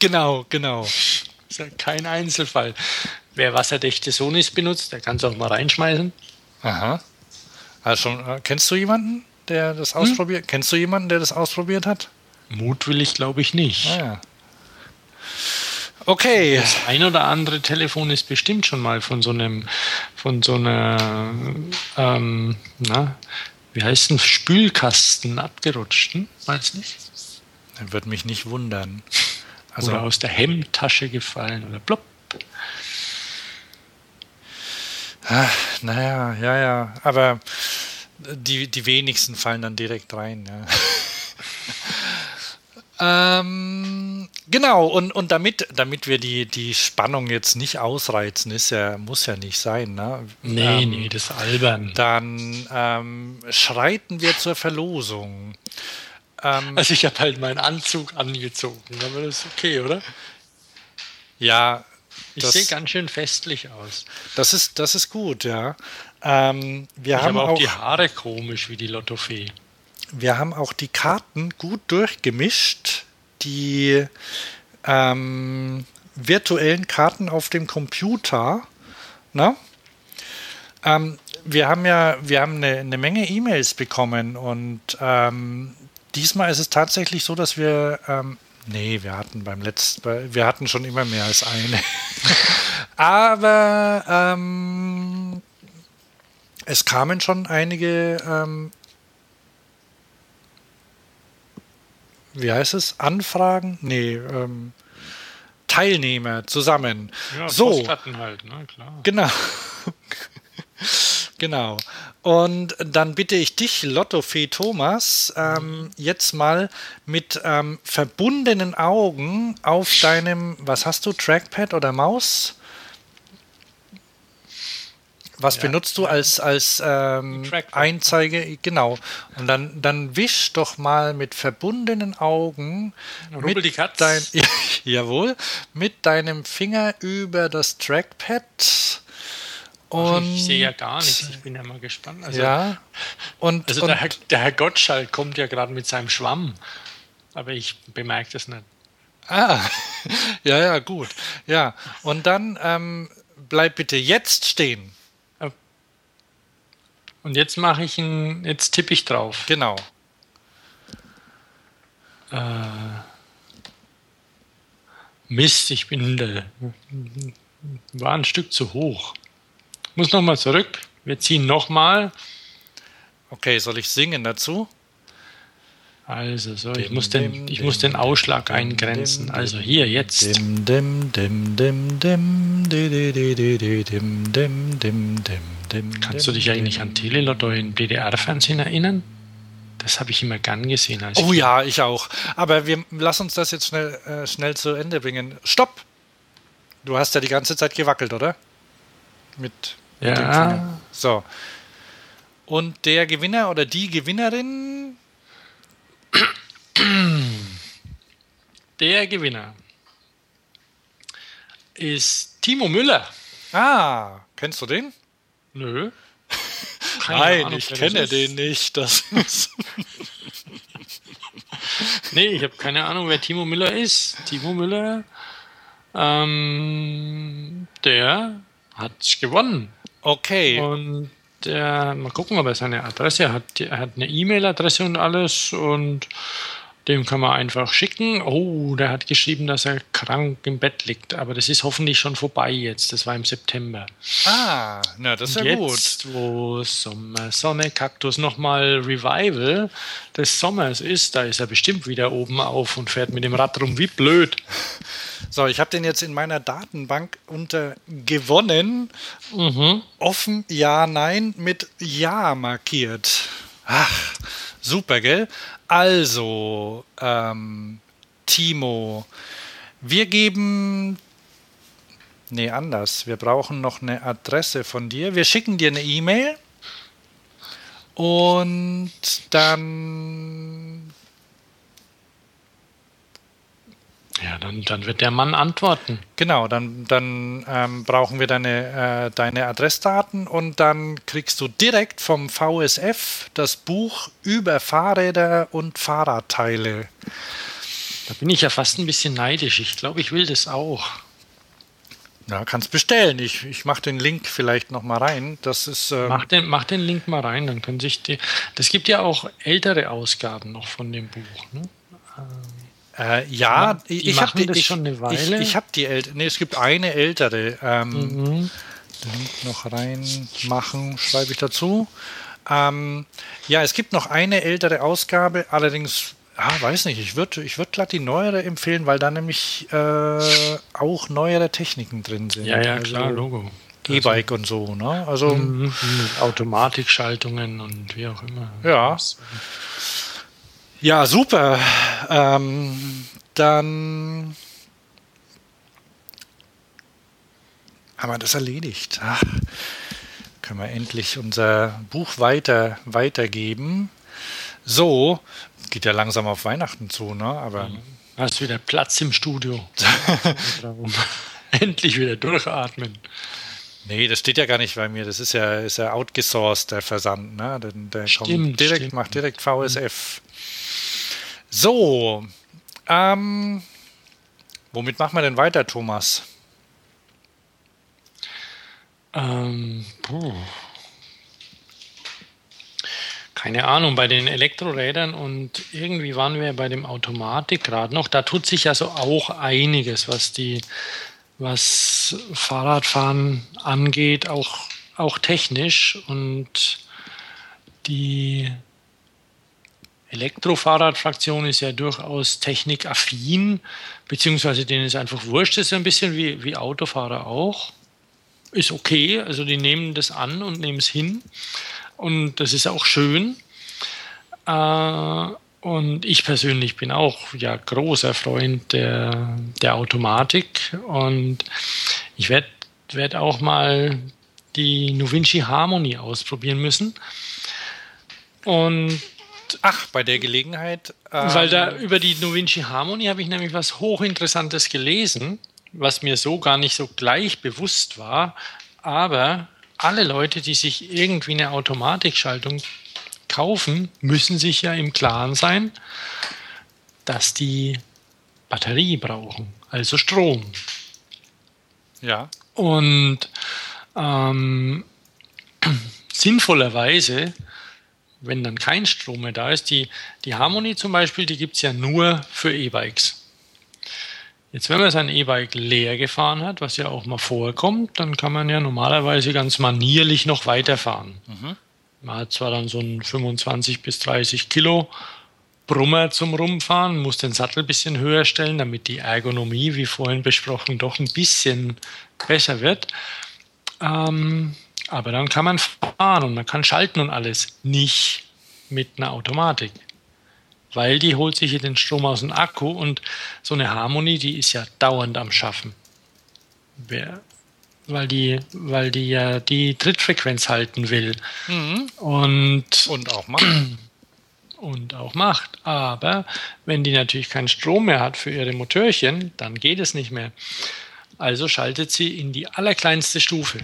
Genau, genau. Ist ja kein Einzelfall. Wer wasserdichte Sonis benutzt, der kann es auch mal reinschmeißen. Aha. Also äh, kennst du jemanden, der das hm? ausprobiert? Kennst du jemanden, der das ausprobiert hat? Mutwillig glaube ich nicht. Ah, ja. Okay. Das ein oder andere Telefon ist bestimmt schon mal von so einem, von so einer, ähm, na, wie heißt denn, Spülkasten abgerutscht, hm? Weiß nicht. Würde mich nicht wundern. Also oder aus der Hemdtasche gefallen oder plopp. Ach, naja, ja, ja. Aber die, die wenigsten fallen dann direkt rein. Ja. (laughs) Ähm, genau, und, und damit, damit wir die, die Spannung jetzt nicht ausreizen, ist ja, muss ja nicht sein, ne? Nee, ähm, nee, das ist albern. Dann ähm, schreiten wir zur Verlosung. Ähm, also ich habe halt meinen Anzug angezogen, aber das ist okay, oder? Ja. Ich sehe ganz schön festlich aus. Das ist, das ist gut, ja. Ähm, wir ich haben auch, auch die Haare komisch wie die Lottofee. Wir haben auch die Karten gut durchgemischt. Die ähm, virtuellen Karten auf dem Computer. Na? Ähm, wir haben ja, wir haben eine, eine Menge E-Mails bekommen und ähm, diesmal ist es tatsächlich so, dass wir, ähm, nee, wir hatten beim letzten, wir hatten schon immer mehr als eine. (laughs) Aber ähm, es kamen schon einige ähm, wie heißt es? Anfragen? Nee, ähm, Teilnehmer zusammen. Ja, so. halt, ne? Klar. Genau. (laughs) genau. Und dann bitte ich dich, Lottofee Thomas, ähm, jetzt mal mit ähm, verbundenen Augen auf deinem, was hast du, Trackpad oder Maus? Was ja. benutzt du als, als ähm, Einzeige? Genau. Und dann, dann wisch doch mal mit verbundenen Augen Rubbel mit die Katz. Dein, (laughs) jawohl, mit deinem Finger über das Trackpad. Und, ich sehe ja gar nichts, ich bin ja mal gespannt. Also, ja. Und, also und, der, Herr, der Herr Gottschalk kommt ja gerade mit seinem Schwamm, aber ich bemerke das nicht. Ah, (laughs) ja, ja, gut. Ja, und dann ähm, bleib bitte jetzt stehen. Und jetzt mache ich ihn, jetzt tippe ich drauf. Genau. Äh, Mist, ich bin da, war ein Stück zu hoch. Muss nochmal zurück. Wir ziehen nochmal. Okay, soll ich singen dazu? Also so, ich muss den, ich muss den Ausschlag eingrenzen. Also hier jetzt. Kannst du dich eigentlich an Telelotto in DDR-Fernsehen erinnern? Das habe ich immer gern gesehen. oh ja, ich auch. Aber wir lass uns das jetzt schnell, äh, schnell zu Ende bringen. Stopp! Du hast ja die ganze Zeit gewackelt, oder? Mit, mit ja. dem Finger. So. Und der Gewinner oder die Gewinnerin der Gewinner ist Timo Müller. Ah, kennst du den? Nö. (laughs) Nein, Ahnung, ich kenne den nicht. Das (laughs) nee, ich habe keine Ahnung, wer Timo Müller ist. Timo Müller, ähm, der hat gewonnen. Okay. Und der, mal gucken, ob er seine Adresse hat. Er hat eine E-Mail-Adresse und alles und dem kann man einfach schicken. Oh, der hat geschrieben, dass er krank im Bett liegt. Aber das ist hoffentlich schon vorbei jetzt. Das war im September. Ah, na, das ist ja jetzt, gut. wo Sommer, Sonne, Kaktus nochmal Revival des Sommers ist, da ist er bestimmt wieder oben auf und fährt mit dem Rad rum wie blöd. So, ich habe den jetzt in meiner Datenbank unter gewonnen. Mhm. Offen, ja, nein, mit ja markiert. Ach, super, gell? Also, ähm, Timo, wir geben. Nee, anders. Wir brauchen noch eine Adresse von dir. Wir schicken dir eine E-Mail und dann. Ja, dann, dann wird der Mann antworten. Genau, dann, dann ähm, brauchen wir deine, äh, deine Adressdaten und dann kriegst du direkt vom VSF das Buch über Fahrräder und Fahrradteile. Da bin ich ja fast ein bisschen neidisch. Ich glaube, ich will das auch. Ja, kannst bestellen. Ich, ich mache den Link vielleicht noch mal rein. Das ist. Ähm mach, den, mach den Link mal rein, dann können sich die. Das gibt ja auch ältere Ausgaben noch von dem Buch. Ne? Ähm äh, ja, die ich habe die schon eine Weile. Ich, ich habe die ältere. Nee, es gibt eine ältere. Ähm, mhm. Link noch reinmachen, schreibe ich dazu. Ähm, ja, es gibt noch eine ältere Ausgabe, allerdings, ah, weiß nicht, ich würde ich würd glatt die neuere empfehlen, weil da nämlich äh, auch neuere Techniken drin sind. Ja, ja, also klar, Logo. E-Bike also, und so, ne? Also mhm, Automatikschaltungen und wie auch immer. Ja. Ja, super. Ähm, dann haben wir das erledigt. Ach, können wir endlich unser Buch weiter weitergeben. So, geht ja langsam auf Weihnachten zu, ne? Aber mhm. hast wieder Platz im Studio. (laughs) endlich wieder durchatmen. Nee, das steht ja gar nicht bei mir. Das ist ja, ist ja outgesourced, der Versand. Ne? Der, der stimmt, kommt direkt, stimmt. macht direkt VSF. So, ähm, womit machen wir denn weiter, Thomas? Ähm, Keine Ahnung, bei den Elektrorädern und irgendwie waren wir bei dem Automatikrad noch. Da tut sich also auch einiges, was die, was Fahrradfahren angeht, auch, auch technisch und die Elektrofahrradfraktion ist ja durchaus technikaffin, beziehungsweise denen ist einfach wurscht, das ist ein bisschen wie, wie Autofahrer auch. Ist okay, also die nehmen das an und nehmen es hin. Und das ist auch schön. Äh, und ich persönlich bin auch ja großer Freund der, der Automatik und ich werde werd auch mal die Novinci Harmony ausprobieren müssen. Und Ach, bei der Gelegenheit. Ähm, weil da über die Novinci Harmony habe ich nämlich was hochinteressantes gelesen, was mir so gar nicht so gleich bewusst war. Aber alle Leute, die sich irgendwie eine Automatikschaltung kaufen, müssen sich ja im Klaren sein, dass die Batterie brauchen, also Strom. Ja. Und ähm, sinnvollerweise, wenn dann kein Strom mehr da ist, die, die Harmony zum Beispiel, die gibt es ja nur für E-Bikes. Jetzt, wenn man sein E-Bike leer gefahren hat, was ja auch mal vorkommt, dann kann man ja normalerweise ganz manierlich noch weiterfahren. Mhm. Man hat zwar dann so einen 25 bis 30 Kilo Brummer zum Rumfahren, muss den Sattel ein bisschen höher stellen, damit die Ergonomie, wie vorhin besprochen, doch ein bisschen besser wird. Ähm, aber dann kann man fahren und man kann schalten und alles. Nicht mit einer Automatik. Weil die holt sich hier den Strom aus dem Akku und so eine Harmonie, die ist ja dauernd am Schaffen. Weil die, weil die ja die Trittfrequenz halten will. Mhm. Und, und auch macht. (clears throat) Und auch macht. Aber wenn die natürlich keinen Strom mehr hat für ihre Motörchen, dann geht es nicht mehr. Also schaltet sie in die allerkleinste Stufe.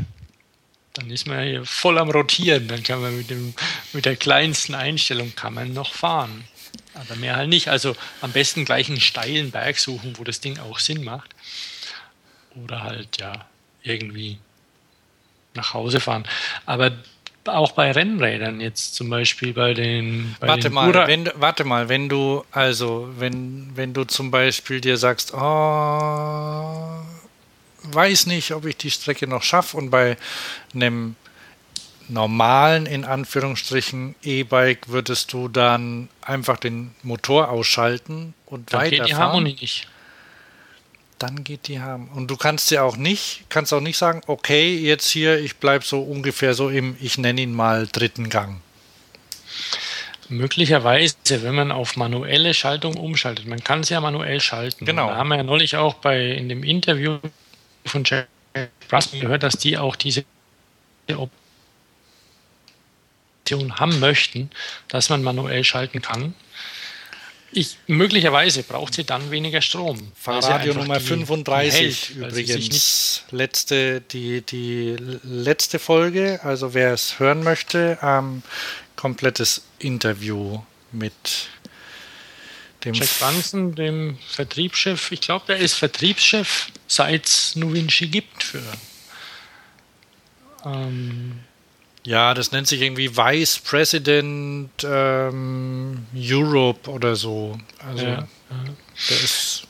Dann ist man hier voll am Rotieren. Dann kann man mit, dem, mit der kleinsten Einstellung kann man noch fahren. Aber mehr halt nicht. Also am besten gleich einen steilen Berg suchen, wo das Ding auch Sinn macht. Oder halt, ja, irgendwie nach Hause fahren. Aber auch bei Rennrädern jetzt zum Beispiel bei den. Bei warte den mal, wenn du, warte mal, wenn du also wenn wenn du zum Beispiel dir sagst, oh, weiß nicht, ob ich die Strecke noch schaffe und bei einem normalen in Anführungsstrichen E-Bike würdest du dann einfach den Motor ausschalten und dann weiterfahren. Geht die Harmonie nicht dann geht die haben. Und du kannst ja auch nicht, kannst auch nicht sagen, okay, jetzt hier, ich bleibe so ungefähr so im, ich nenne ihn mal dritten Gang. Möglicherweise, wenn man auf manuelle Schaltung umschaltet. Man kann es ja manuell schalten. Genau. Da haben wir ja neulich auch bei in dem Interview von Jack Russell gehört, dass die auch diese Option haben möchten, dass man manuell schalten kann. Ich, möglicherweise braucht sie dann weniger Strom. Fahrradio Nummer die, 35 die hält, übrigens. Letzte, die, die letzte Folge, also wer es hören möchte, ähm, komplettes Interview mit dem Jack Branson, dem Vertriebschef. Ich glaube, der ist Vertriebschef, seit es Nuvinci gibt für ähm, ja, das nennt sich irgendwie Vice President ähm, Europe oder so. Also ja, ja. der ist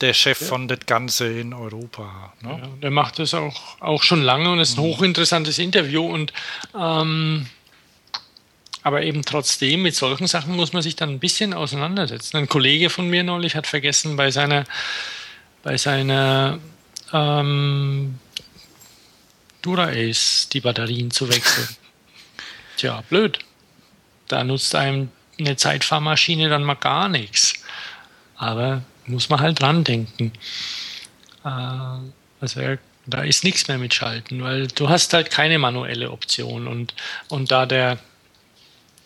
der Chef ja. von das Ganze in Europa. Ne? Ja, der macht das auch, auch schon lange und ist ein mhm. hochinteressantes Interview und ähm, aber eben trotzdem, mit solchen Sachen muss man sich dann ein bisschen auseinandersetzen. Ein Kollege von mir neulich hat vergessen, bei seiner, bei seiner ähm, Dura-Ace die Batterien zu wechseln. (laughs) Tja, blöd. Da nutzt einem eine Zeitfahrmaschine dann mal gar nichts. Aber muss man halt dran denken. Äh, also da ist nichts mehr mit Schalten, weil du hast halt keine manuelle Option und, und da der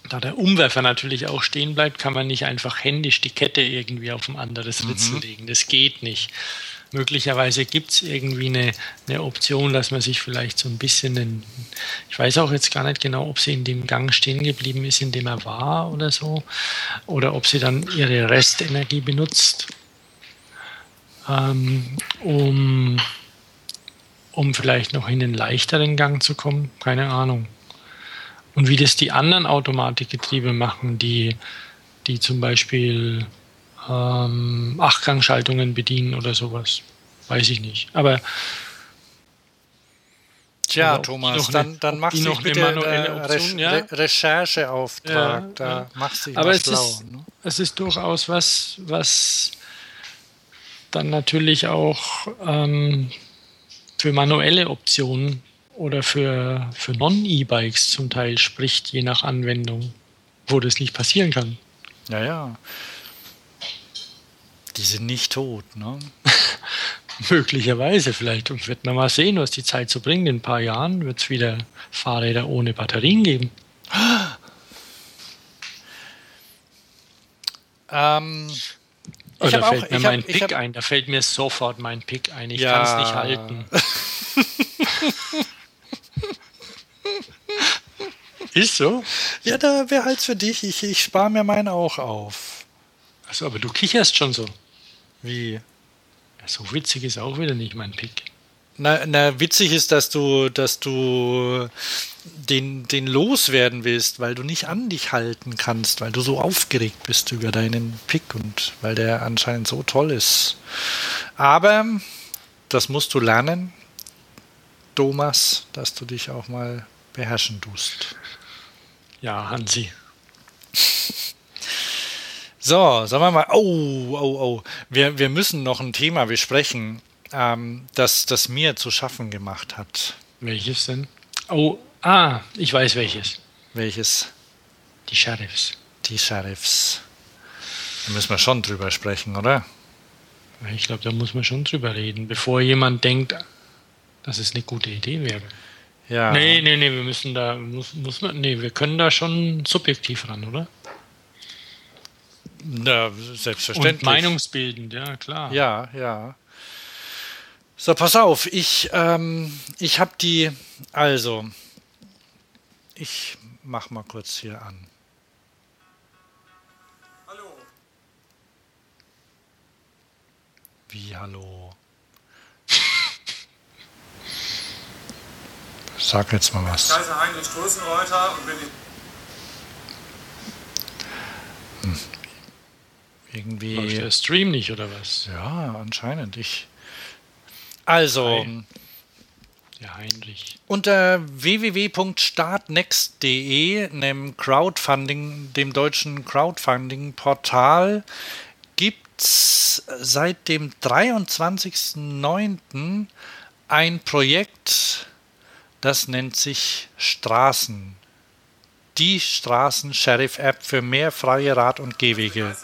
da der Umwerfer natürlich auch stehen bleibt, kann man nicht einfach händisch die Kette irgendwie auf ein anderes Ritzel mhm. legen. Das geht nicht möglicherweise gibt es irgendwie eine, eine Option, dass man sich vielleicht so ein bisschen, einen, ich weiß auch jetzt gar nicht genau, ob sie in dem Gang stehen geblieben ist, in dem er war oder so, oder ob sie dann ihre Restenergie benutzt, ähm, um, um vielleicht noch in den leichteren Gang zu kommen, keine Ahnung. Und wie das die anderen Automatikgetriebe machen, die, die zum Beispiel ähm, Achtgangschaltungen bedienen oder sowas. Weiß ich nicht. Aber Tja, Thomas, dann, dann machst du bitte einen Re ja? Re Rechercheauftrag. Ja, da ja. machst du Aber es, schlau, ist, ne? es ist durchaus was, was dann natürlich auch ähm, für manuelle Optionen oder für, für Non-E-Bikes zum Teil spricht, je nach Anwendung, wo das nicht passieren kann. Ja, ja. Die sind nicht tot, ne? (laughs) Möglicherweise vielleicht. Und wird man mal sehen, was die Zeit so bringt. In ein paar Jahren wird es wieder Fahrräder ohne Batterien geben. (gasps) Ähm, da fällt auch, mir mein hab, Pick hab, ein. Da fällt mir sofort mein Pick ein. Ich ja. kann es nicht halten. (laughs) Ist so? Ja, da wäre halt für dich. Ich, ich spare mir meinen auch auf. Achso, aber du kicherst schon so. Wie? so witzig ist auch wieder nicht mein Pick. Na, na, witzig ist, dass du, dass du den, den loswerden willst, weil du nicht an dich halten kannst, weil du so aufgeregt bist über deinen Pick und weil der anscheinend so toll ist. Aber das musst du lernen, Thomas, dass du dich auch mal beherrschen tust. Ja, Hansi. So, sagen wir mal, oh, oh, oh, wir, wir müssen noch ein Thema besprechen, ähm, das, das mir zu schaffen gemacht hat. Welches denn? Oh, ah, ich weiß welches. Welches? Die Sheriffs. Die Sheriffs. Da müssen wir schon drüber sprechen, oder? Ich glaube, da muss man schon drüber reden, bevor jemand denkt, dass es eine gute Idee wäre. Ja. Nee, nee, nee, wir müssen da, muss, muss man, nee, wir können da schon subjektiv ran, oder? Na, selbstverständlich. Und meinungsbildend, ja, klar. Ja, ja. So, pass auf, ich, ähm, ich habe die, also, ich mach mal kurz hier an. Hallo. Wie hallo? Sag jetzt mal was. Ich heiße Heinrich Strößenreuter und bin hm. Irgendwie. Läuft der Stream nicht oder was? Ja, anscheinend. Ich. Also. Der Heinrich. Unter www.startnext.de, dem Crowdfunding, dem deutschen Crowdfunding-Portal, gibt es seit dem 23.09. ein Projekt, das nennt sich Straßen. Die Straßen-Sheriff-App für mehr freie Rad- und Gehwege.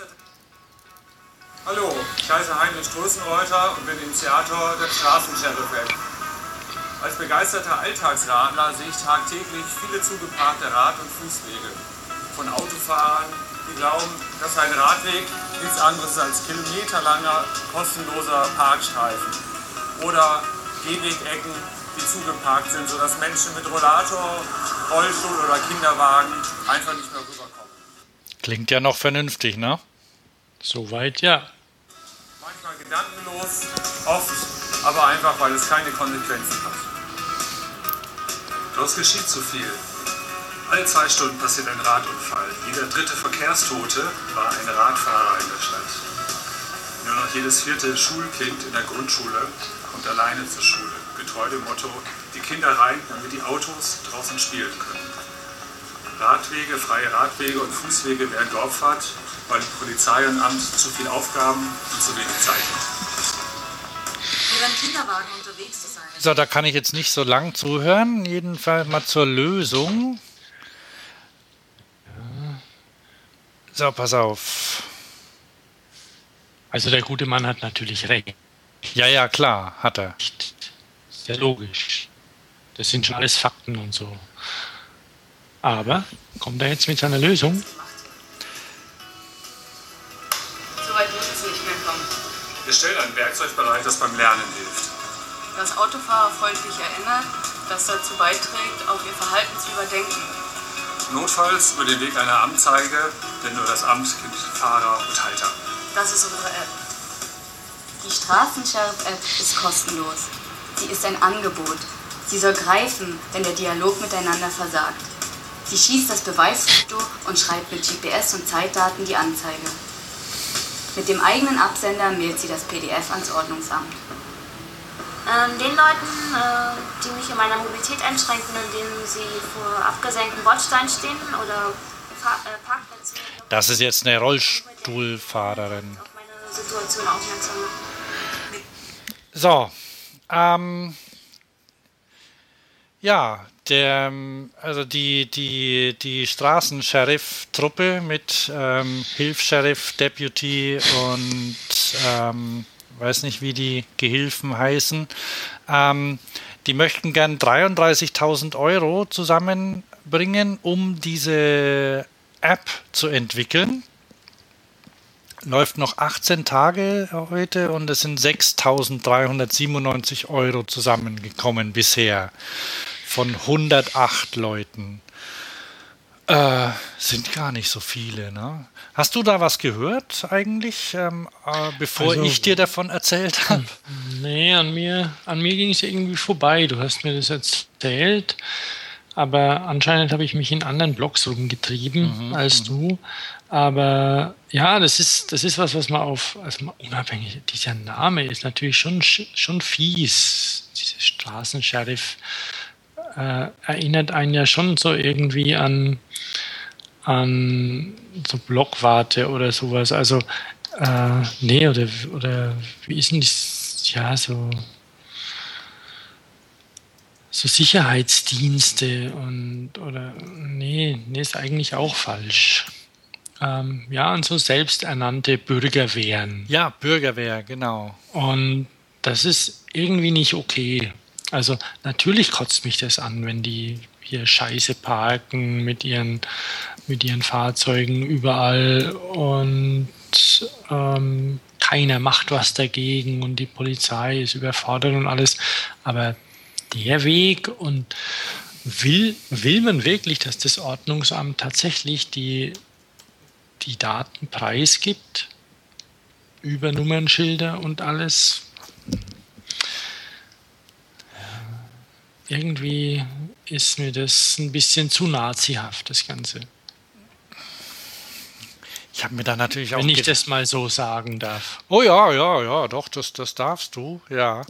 Hallo, ich heiße Heinrich Strößenreuter und bin Initiator der Straßensheriff-App. Als begeisterter Alltagsradler sehe ich tagtäglich viele zugeparkte Rad- und Fußwege. Von Autofahrern, die glauben, dass ein Radweg nichts anderes ist als kilometerlanger, kostenloser Parkstreifen. Oder Gehwegecken, die zugeparkt sind, sodass Menschen mit Rollator, Rollstuhl oder Kinderwagen einfach nicht mehr rüberkommen. Klingt ja noch vernünftig, ne? Soweit ja gedankenlos, oft aber einfach, weil es keine Konsequenzen hat. Dort geschieht zu viel. Alle zwei Stunden passiert ein Radunfall. Jeder dritte Verkehrstote war ein Radfahrer in der Stadt. Nur noch jedes vierte Schulkind in der Grundschule kommt alleine zur Schule. Getreu dem Motto, die Kinder rein, damit die Autos draußen spielen können. Radwege, freie Radwege und Fußwege werden geopfert weil die Polizei und Amt zu viel Aufgaben und zu wenig Zeit haben. So, da kann ich jetzt nicht so lang zuhören. Jedenfalls mal zur Lösung. So, pass auf. Also der gute Mann hat natürlich recht. Ja, ja, klar, hat er. Sehr logisch. Das sind schon alles Fakten und so. Aber kommt er jetzt mit seiner Lösung? Wir stellen ein Werkzeug bereit, das beim Lernen hilft. Das Autofahrer freundlich erinnert, das dazu beiträgt, auch ihr Verhalten zu überdenken. Notfalls über den Weg einer Amtzeige, denn nur das Amt gibt Fahrer und Halter. Das ist unsere App. Die Straßensheriff-App ist kostenlos. Sie ist ein Angebot. Sie soll greifen, wenn der Dialog miteinander versagt. Sie schießt das Beweisfoto und schreibt mit GPS und Zeitdaten die Anzeige. Mit dem eigenen Absender mailt sie das PDF ans Ordnungsamt. Ähm, den Leuten, äh, die mich in meiner Mobilität einschränken, indem sie vor abgesenkten Bordsteinen stehen oder Fahr äh, Parkplätze. Das ist jetzt eine Rollstuhlfahrerin. Auf meine Situation aufmerksam machen. So, ähm, ja, der, also die, die, die Straßensheriff-Truppe mit ähm, Hilfsheriff, Deputy und ähm, weiß nicht, wie die Gehilfen heißen, ähm, die möchten gern 33.000 Euro zusammenbringen, um diese App zu entwickeln. Läuft noch 18 Tage heute und es sind 6.397 Euro zusammengekommen bisher von 108 Leuten. Äh, sind gar nicht so viele, ne? Hast du da was gehört eigentlich, ähm, äh, bevor also, ich dir davon erzählt habe? Nee, an mir, an mir ging es irgendwie vorbei. Du hast mir das erzählt, aber anscheinend habe ich mich in anderen Blogs rumgetrieben mhm, als mhm. du. Aber ja, das ist, das ist was, was man auf, also unabhängig, dieser Name ist natürlich schon, schon fies, diese Straßensheriff äh, erinnert einen ja schon so irgendwie an, an so Blockwarte oder sowas. Also, äh, nee, oder, oder wie ist denn das? Ja, so, so Sicherheitsdienste und, oder, nee, nee, ist eigentlich auch falsch. Ähm, ja, und so selbsternannte Bürgerwehren. Ja, Bürgerwehr, genau. Und das ist irgendwie nicht okay. Also natürlich kotzt mich das an, wenn die hier scheiße parken mit ihren, mit ihren Fahrzeugen überall und ähm, keiner macht was dagegen und die Polizei ist überfordert und alles. Aber der Weg und will, will man wirklich, dass das Ordnungsamt tatsächlich die, die Daten preisgibt über Nummernschilder und alles? irgendwie ist mir das ein bisschen zu nazihaft, das Ganze. Ich habe mir da natürlich auch. Wenn ich das mal so sagen darf. Oh ja, ja, ja, doch, das, das darfst du, ja.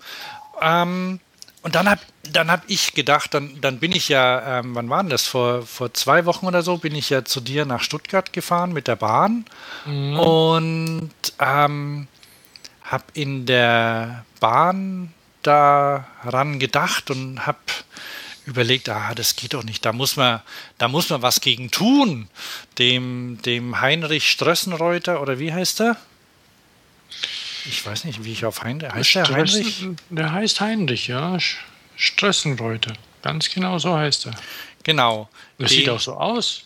Ähm, und dann habe dann hab ich gedacht, dann, dann bin ich ja, ähm, wann war denn das? Vor, vor zwei Wochen oder so bin ich ja zu dir nach Stuttgart gefahren mit der Bahn mhm. und ähm, habe in der Bahn daran gedacht und habe überlegt, ah, das geht doch nicht, da muss man, da muss man was gegen tun. Dem, dem Heinrich Strössenreuter, oder wie heißt er? Ich weiß nicht, wie ich auf Heinrich. Heißt der Heinrich? Der heißt Heinrich, ja. Strössenreuter. Ganz genau so heißt er. Genau. Das sieht auch so aus.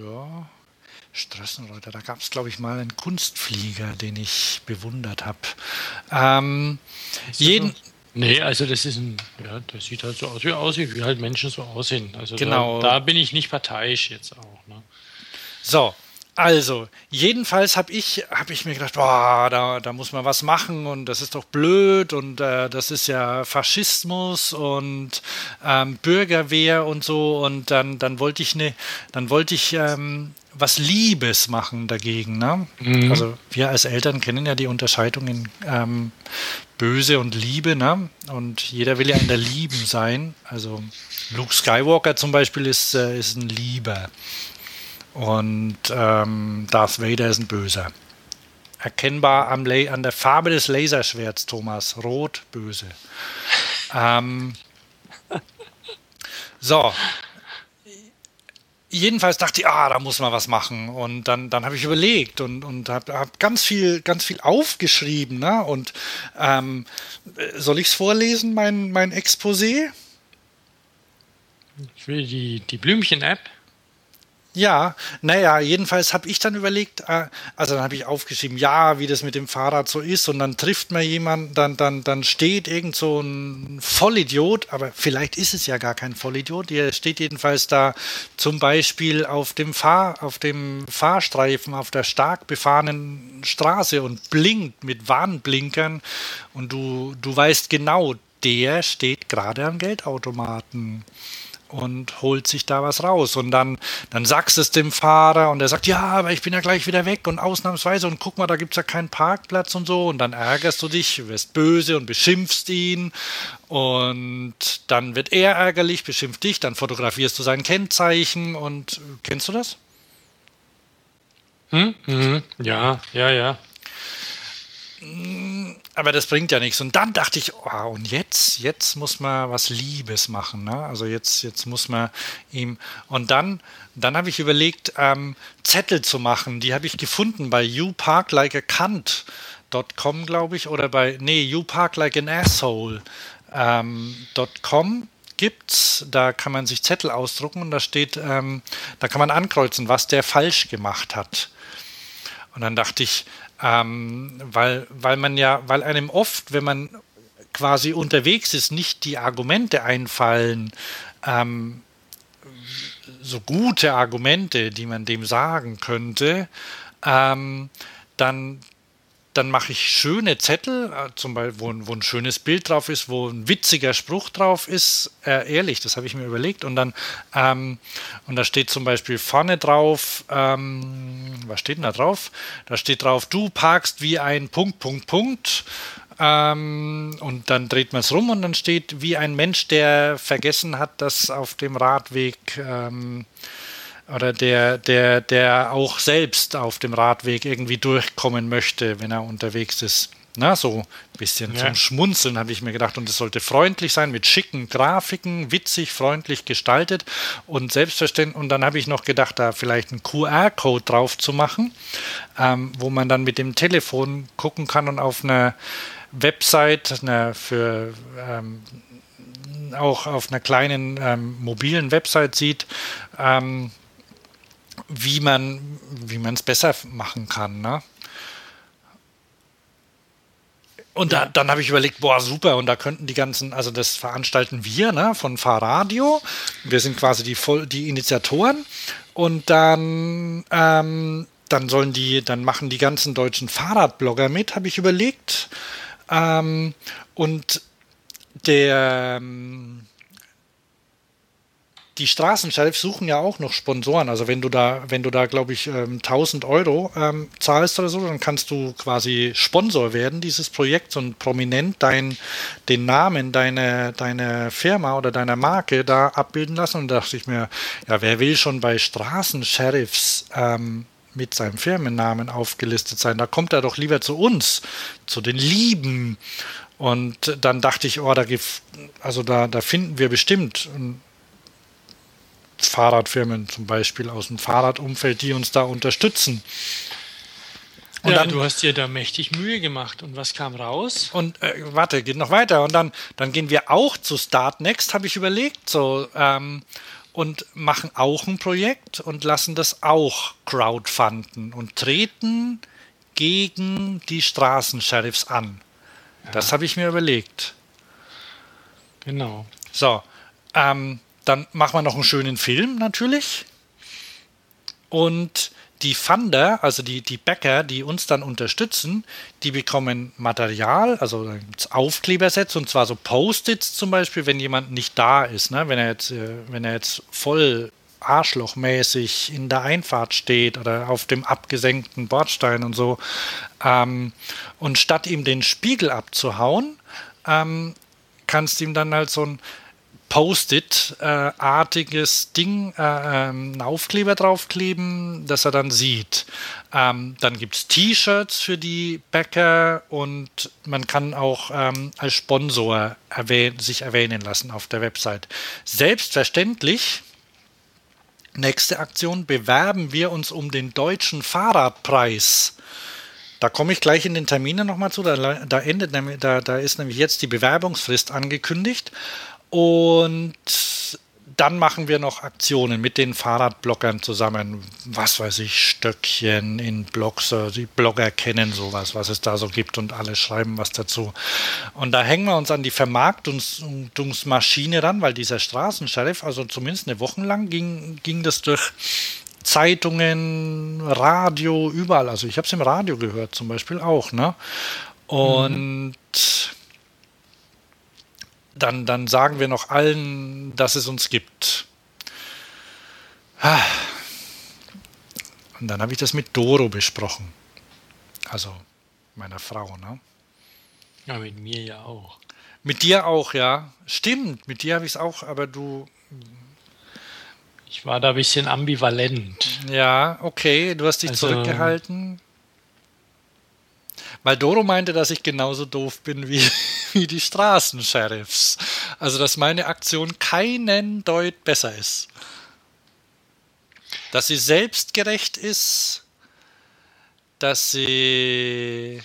Ja. Strassenreuter, da gab es, glaube ich, mal einen Kunstflieger, den ich bewundert habe. Ähm, jeden. Nee, also das ist ein, ja, das sieht halt so aus, wie aussieht, wie halt Menschen so aussehen. Also genau. da, da bin ich nicht parteiisch jetzt auch. Ne? So, also, jedenfalls habe ich, hab ich mir gedacht, boah, da, da muss man was machen und das ist doch blöd und äh, das ist ja Faschismus und ähm, Bürgerwehr und so und dann, dann wollte ich ne, dann wollte ich ähm, was Liebes machen dagegen. Ne? Mhm. Also wir als Eltern kennen ja die Unterscheidung in ähm, Böse und Liebe, ne? Und jeder will ja in der Lieben sein. Also Luke Skywalker zum Beispiel ist, äh, ist ein Lieber. Und ähm, Darth Vader ist ein Böser. Erkennbar am an der Farbe des Laserschwerts, Thomas. Rot, böse. ähm, so. Jedenfalls dachte ich, ah, da muss man was machen. Und dann, dann habe ich überlegt und, und habe hab ganz viel, ganz viel aufgeschrieben. Ne? Und ähm, soll ich es vorlesen, mein, mein Exposé? Für die, die Blümchen-App? Ja, naja, jedenfalls habe ich dann überlegt, äh, also dann habe ich aufgeschrieben, ja, wie das mit dem Fahrrad so ist und dann trifft man jemanden, dann, dann, dann steht irgend so ein Vollidiot, aber vielleicht ist es ja gar kein Vollidiot, der steht jedenfalls da zum Beispiel auf dem, Fahr, auf dem Fahrstreifen auf der stark befahrenen Straße und blinkt mit Warnblinkern und du, du weißt genau, der steht gerade am Geldautomaten. Und holt sich da was raus. Und dann, dann sagst du es dem Fahrer und er sagt, ja, aber ich bin ja gleich wieder weg und ausnahmsweise und guck mal, da gibt es ja keinen Parkplatz und so. Und dann ärgerst du dich, wirst böse und beschimpfst ihn. Und dann wird er ärgerlich, beschimpft dich, dann fotografierst du sein Kennzeichen und kennst du das? Hm? Mhm. Ja, ja, ja. Aber das bringt ja nichts. Und dann dachte ich, oh, und jetzt, jetzt muss man was Liebes machen. Ne? Also jetzt, jetzt muss man ihm. Und dann, dann habe ich überlegt, ähm, Zettel zu machen. Die habe ich gefunden bei You Park Like a Cunt.com, glaube ich, oder bei, nee, You Park Like an Asshole.com ähm, gibt's. Da kann man sich Zettel ausdrucken und da steht, ähm, da kann man ankreuzen, was der falsch gemacht hat. Und dann dachte ich, ähm, weil, weil man ja, weil einem oft, wenn man quasi unterwegs ist, nicht die Argumente einfallen, ähm, so gute Argumente, die man dem sagen könnte, ähm, dann, dann mache ich schöne Zettel, äh, zum Beispiel, wo, wo, ein schönes Bild drauf ist, wo ein witziger Spruch drauf ist. Äh, ehrlich, das habe ich mir überlegt. Und dann, ähm, und da steht zum Beispiel vorne drauf, ähm, was steht denn da drauf? Da steht drauf, du parkst wie ein Punkt, Punkt, Punkt. Ähm, und dann dreht man es rum und dann steht wie ein Mensch, der vergessen hat, dass auf dem Radweg ähm, oder der, der, der auch selbst auf dem Radweg irgendwie durchkommen möchte, wenn er unterwegs ist. Na, so ein bisschen ja. zum Schmunzeln habe ich mir gedacht. Und es sollte freundlich sein, mit schicken Grafiken, witzig, freundlich gestaltet und selbstverständlich. Und dann habe ich noch gedacht, da vielleicht einen QR-Code drauf zu machen, ähm, wo man dann mit dem Telefon gucken kann und auf einer Website eine, für ähm, auch auf einer kleinen ähm, mobilen Website sieht, ähm, wie man wie es besser machen kann. Ne? Und da, dann habe ich überlegt, boah, super, und da könnten die ganzen, also das veranstalten wir ne, von Fahrradio. Wir sind quasi die, Voll, die Initiatoren. Und dann, ähm, dann sollen die, dann machen die ganzen deutschen Fahrradblogger mit, habe ich überlegt. Ähm, und der, ähm, die Straßenchefs suchen ja auch noch Sponsoren. Also wenn du da, wenn du da, glaube ich, 1000 ähm, Euro ähm, zahlst oder so, dann kannst du quasi Sponsor werden dieses Projekts und prominent dein, den Namen deiner deine Firma oder deiner Marke da abbilden lassen. Und da dachte ich mir, ja, wer will schon bei Straßensheriffs ähm, mit seinem Firmennamen aufgelistet sein? Da kommt er doch lieber zu uns, zu den Lieben. Und dann dachte ich, oh, da gibt, also da, da finden wir bestimmt. Und Fahrradfirmen zum Beispiel aus dem Fahrradumfeld, die uns da unterstützen. Und ja, dann, du hast dir da mächtig Mühe gemacht. Und was kam raus? Und äh, warte, geht noch weiter. Und dann, dann gehen wir auch zu Start Next, habe ich überlegt, so ähm, und machen auch ein Projekt und lassen das auch crowdfunden und treten gegen die Straßensheriffs an. Ja. Das habe ich mir überlegt. Genau. So, ähm, dann machen wir noch einen schönen Film natürlich. Und die Funder, also die, die Bäcker, die uns dann unterstützen, die bekommen Material, also Aufklebersets und zwar so Post-its zum Beispiel, wenn jemand nicht da ist, ne? wenn er jetzt, äh, wenn er jetzt voll arschlochmäßig in der Einfahrt steht oder auf dem abgesenkten Bordstein und so. Ähm, und statt ihm den Spiegel abzuhauen, ähm, kannst du ihm dann halt so ein Post-it-artiges Ding, äh, ähm, einen Aufkleber draufkleben, dass er dann sieht. Ähm, dann gibt es T-Shirts für die Bäcker und man kann auch ähm, als Sponsor sich erwähnen lassen auf der Website. Selbstverständlich, nächste Aktion, bewerben wir uns um den deutschen Fahrradpreis. Da komme ich gleich in den Terminen nochmal zu. Da, da, endet, da, da ist nämlich jetzt die Bewerbungsfrist angekündigt. Und dann machen wir noch Aktionen mit den Fahrradbloggern zusammen. Was weiß ich, Stöckchen in Blogs. Die Blogger kennen sowas, was es da so gibt und alle schreiben was dazu. Und da hängen wir uns an die Vermarktungsmaschine ran, weil dieser Straßensheriff, also zumindest eine Woche lang, ging, ging das durch Zeitungen, Radio, überall. Also ich habe es im Radio gehört zum Beispiel auch. Ne? Und. Mhm dann, dann sagen wir noch allen, dass es uns gibt. Ah. Und dann habe ich das mit Doro besprochen. Also meiner Frau, ne? Ja, mit mir ja auch. Mit dir auch, ja. Stimmt, mit dir habe ich es auch, aber du. Ich war da ein bisschen ambivalent. Ja, okay, du hast dich also, zurückgehalten. Weil Doro meinte, dass ich genauso doof bin wie, (laughs) wie die Straßensheriffs. Also, dass meine Aktion keinen Deut besser ist. Dass sie selbstgerecht ist, dass sie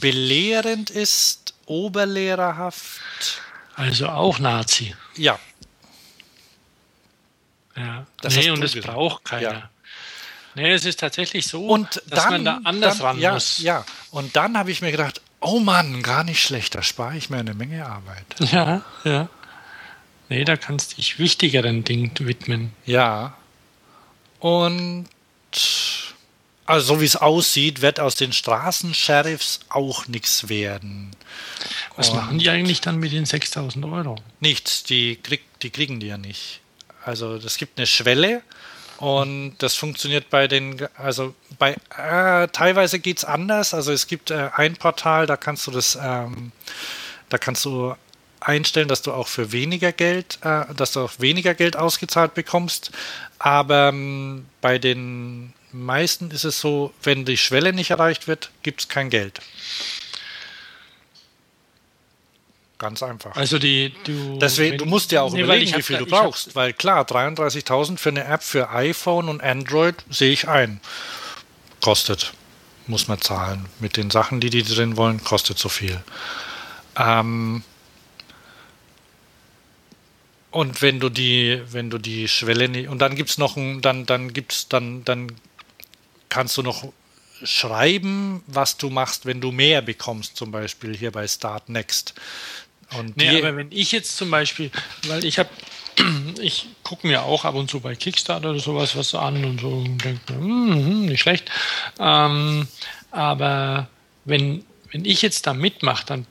belehrend ist, oberlehrerhaft. Also auch Nazi. Ja. Ja. Das nee, und es braucht keiner. Ja. Nee, es ist tatsächlich so, und dass dann, man da anders dann, ran ja, muss. Ja, und dann habe ich mir gedacht, oh Mann, gar nicht schlecht, da spare ich mir eine Menge Arbeit. Ja, ja. Nee, da kannst du dich wichtigeren Dingen widmen. Ja. Und also so wie es aussieht, wird aus den Straßensheriffs auch nichts werden. Was Und machen die eigentlich dann mit den 6000 Euro? Nichts, die, krieg, die kriegen die ja nicht. Also es gibt eine Schwelle und das funktioniert bei den, also bei, äh, teilweise geht es anders. Also es gibt äh, ein Portal, da kannst du das, ähm, da kannst du einstellen, dass du auch für weniger Geld, äh, dass du auch weniger Geld ausgezahlt bekommst. Aber ähm, bei den meisten ist es so, wenn die Schwelle nicht erreicht wird, gibt es kein Geld. Ganz einfach. Also die du Deswegen, du musst ja auch nee, überlegen, wie viel du brauchst, hab, weil klar, 33.000 für eine App für iPhone und Android sehe ich ein. Kostet, muss man zahlen. Mit den Sachen, die die drin wollen, kostet so viel. Ähm, und wenn du die, wenn du die Schwelle nicht, und dann gibt es noch ein, dann, dann gibt's, dann, dann kannst du noch schreiben, was du machst, wenn du mehr bekommst, zum Beispiel hier bei Start Next. Und nee, aber wenn ich jetzt zum Beispiel, weil ich habe, (clears throat) ich gucke mir auch ab und zu bei Kickstarter oder sowas was an und so und denke mir, hm, hm, nicht schlecht. Ähm, aber wenn, wenn ich jetzt da mitmache, dann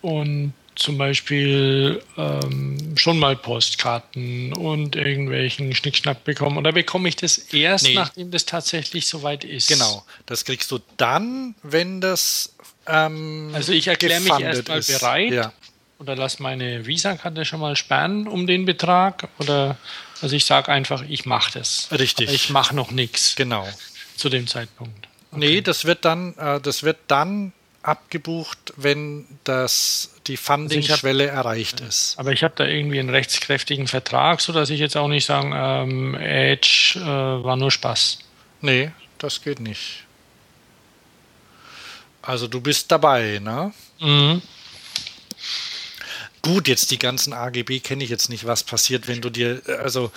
und zum Beispiel ähm, schon mal Postkarten und irgendwelchen Schnickschnack bekommen? Oder bekomme ich das erst, nee. nachdem das tatsächlich soweit ist? Genau, das kriegst du dann, wenn das. Ähm, also ich erkläre mich erstmal bereit ja. oder lass meine Visa-Karte schon mal sperren um den Betrag. Oder also ich sage einfach, ich mache das. Richtig. Aber ich mache noch nichts. Genau. Zu dem Zeitpunkt. Okay. Nee, das wird dann, äh, das wird dann abgebucht, wenn das die Funding-Schwelle also erreicht ist. Aber ich habe da irgendwie einen rechtskräftigen Vertrag, sodass ich jetzt auch nicht sagen, ähm, Edge äh, war nur Spaß. Nee, das geht nicht. Also du bist dabei, ne? Mhm. Gut, jetzt die ganzen AGB kenne ich jetzt nicht, was passiert, wenn du dir, also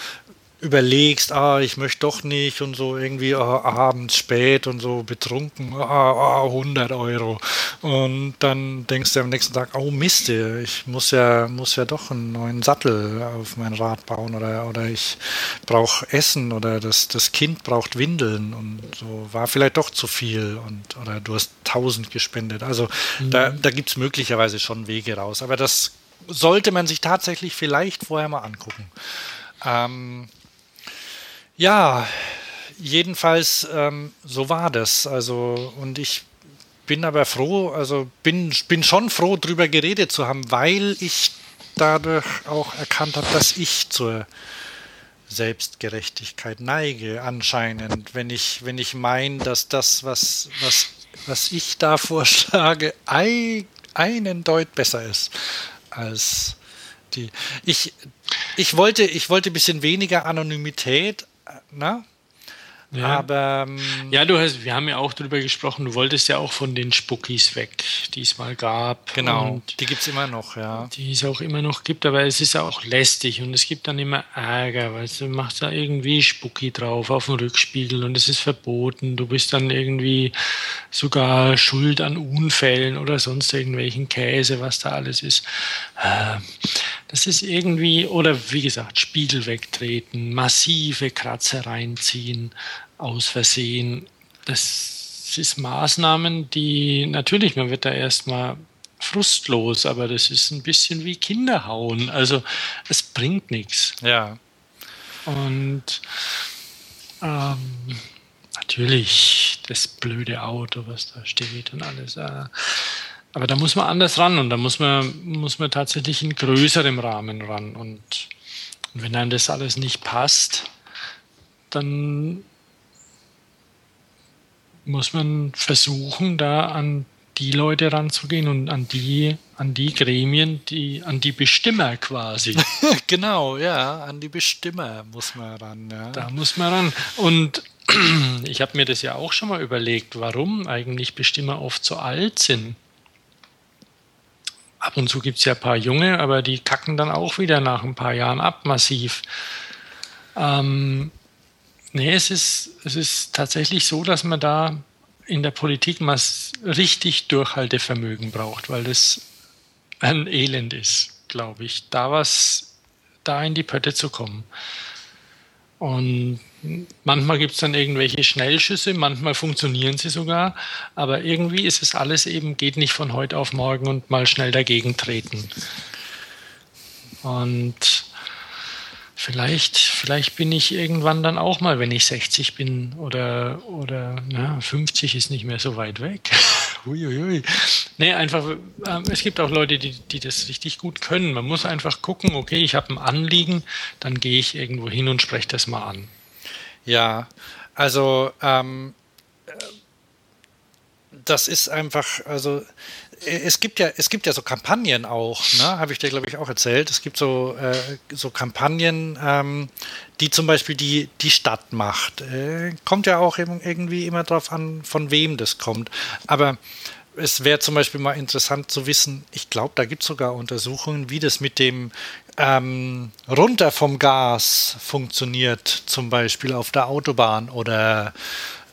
überlegst, ah, ich möchte doch nicht und so irgendwie ah, abends spät und so betrunken, ah, ah, 100 Euro. Und dann denkst du am nächsten Tag, oh Mist, ich muss ja, muss ja doch einen neuen Sattel auf mein Rad bauen oder, oder ich brauche Essen oder das, das Kind braucht Windeln und so war vielleicht doch zu viel und oder du hast 1000 gespendet. Also mhm. da, da gibt es möglicherweise schon Wege raus. Aber das sollte man sich tatsächlich vielleicht vorher mal angucken. Ähm, ja, jedenfalls ähm, so war das. Also, und ich bin aber froh, also bin, bin schon froh, darüber geredet zu haben, weil ich dadurch auch erkannt habe, dass ich zur Selbstgerechtigkeit neige, anscheinend, wenn ich, wenn ich meine, dass das, was, was, was ich da (laughs) vorschlage, ein, einen Deut besser ist als die. Ich, ich wollte, ich wollte ein bisschen weniger Anonymität, na? Ja. Aber ähm, ja, du hast, wir haben ja auch darüber gesprochen, du wolltest ja auch von den Spuckis weg, die es mal gab. Genau, die gibt es immer noch, ja. Die es auch immer noch gibt, aber es ist auch lästig und es gibt dann immer Ärger, weil du machst da irgendwie Spucki drauf auf dem Rückspiegel und es ist verboten. Du bist dann irgendwie sogar schuld an Unfällen oder sonst irgendwelchen Käse, was da alles ist. Ähm, das ist irgendwie, oder wie gesagt, Spiegel wegtreten, massive Kratzer reinziehen, aus Versehen. Das ist Maßnahmen, die natürlich, man wird da erstmal frustlos, aber das ist ein bisschen wie Kinderhauen. Also es bringt nichts. Ja. Und ähm, natürlich das blöde Auto, was da steht und alles. Äh, aber da muss man anders ran und da muss man, muss man tatsächlich in größerem Rahmen ran. Und, und wenn einem das alles nicht passt, dann muss man versuchen, da an die Leute ranzugehen und an die, an die Gremien, die, an die Bestimmer quasi. (laughs) genau, ja, an die Bestimmer muss man ran. Ja. Da muss man ran. Und (clears throat) ich habe mir das ja auch schon mal überlegt, warum eigentlich Bestimmer oft so alt sind. Ab und zu gibt es ja ein paar Junge, aber die kacken dann auch wieder nach ein paar Jahren ab, massiv. Ähm, nee, es ist, es ist tatsächlich so, dass man da in der Politik mal richtig Durchhaltevermögen braucht, weil das ein Elend ist, glaube ich, da was, da in die Pötte zu kommen. Und manchmal gibt es dann irgendwelche Schnellschüsse, manchmal funktionieren sie sogar, aber irgendwie ist es alles eben, geht nicht von heute auf morgen und mal schnell dagegen treten. Und Vielleicht, vielleicht bin ich irgendwann dann auch mal, wenn ich 60 bin oder, oder na, 50 ist nicht mehr so weit weg. (laughs) Uiuiui. Nee, einfach, äh, es gibt auch Leute, die, die das richtig gut können. Man muss einfach gucken, okay, ich habe ein Anliegen, dann gehe ich irgendwo hin und spreche das mal an. Ja, also ähm, äh, das ist einfach, also es gibt ja, es gibt ja so Kampagnen auch, ne? Habe ich dir, glaube ich, auch erzählt. Es gibt so, äh, so Kampagnen, ähm, die zum Beispiel die, die Stadt macht. Äh, kommt ja auch irgendwie immer darauf an, von wem das kommt. Aber es wäre zum Beispiel mal interessant zu wissen, ich glaube, da gibt es sogar Untersuchungen, wie das mit dem ähm, runter vom Gas funktioniert, zum Beispiel auf der Autobahn oder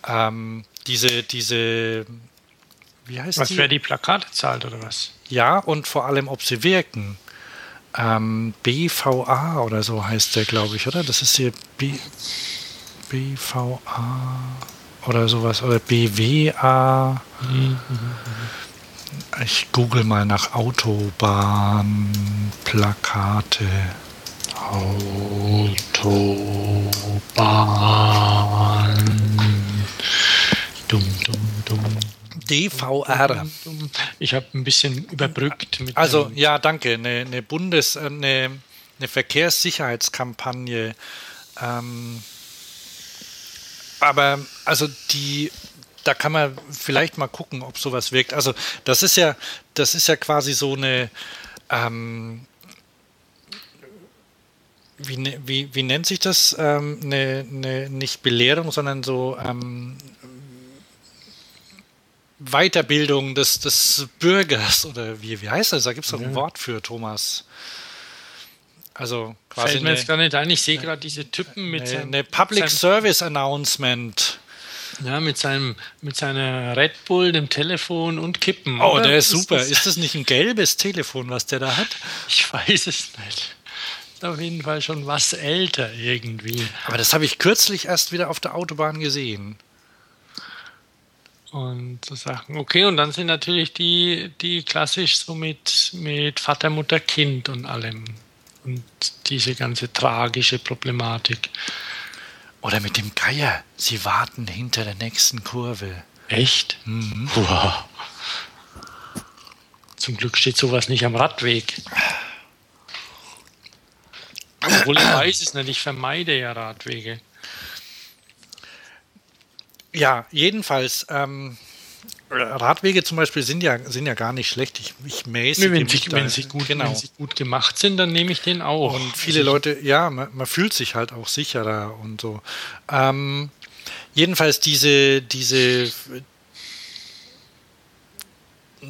ähm, diese, diese wie heißt was, die? wer die Plakate zahlt oder was? Ja, und vor allem, ob sie wirken. Ähm, BVA oder so heißt der, glaube ich, oder? Das ist hier B BVA oder sowas oder BWA. Mhm. Ich google mal nach Autobahnplakate. Autobahn. Dumm, dumm, dumm. DVR. Ich habe ein bisschen überbrückt. also ja, danke. Eine, eine Bundes-, eine, eine Verkehrssicherheitskampagne. Ähm, aber also die, da kann man vielleicht mal gucken, ob sowas wirkt. Also das ist ja, das ist ja quasi so eine ähm, wie, ne, wie, wie nennt sich das? Ähm, eine, eine, nicht Belehrung, sondern so ähm, Weiterbildung des, des Bürgers oder wie, wie heißt das? Da gibt es doch ein ja. Wort für, Thomas. Also quasi. Fällt mir jetzt gar nicht ein, ich sehe gerade diese Typen mit. Eine, eine Public Service Announcement. Ja, mit seinem mit seiner Red Bull, dem Telefon und Kippen. Oh, oder? der ist super. Ist das, ist das nicht ein gelbes Telefon, was der da hat? Ich weiß es nicht. Auf jeden Fall schon was älter irgendwie. Aber das habe ich kürzlich erst wieder auf der Autobahn gesehen. Und so Sachen. Okay, und dann sind natürlich die, die klassisch so mit, mit Vater, Mutter, Kind und allem. Und diese ganze tragische Problematik. Oder mit dem Geier. Sie warten hinter der nächsten Kurve. Echt? Mhm. Wow. Zum Glück steht sowas nicht am Radweg. Obwohl ich weiß es nicht, ich vermeide ja Radwege. Ja, jedenfalls. Ähm, Radwege zum Beispiel sind ja, sind ja gar nicht schlecht. Ich, ich mäßige wenn, sie, wenn, sie gut, genau. wenn sie gut gemacht sind, dann nehme ich den auch. Und viele also Leute, ja, man, man, fühlt sich halt auch sicherer und so. Ähm, jedenfalls diese, diese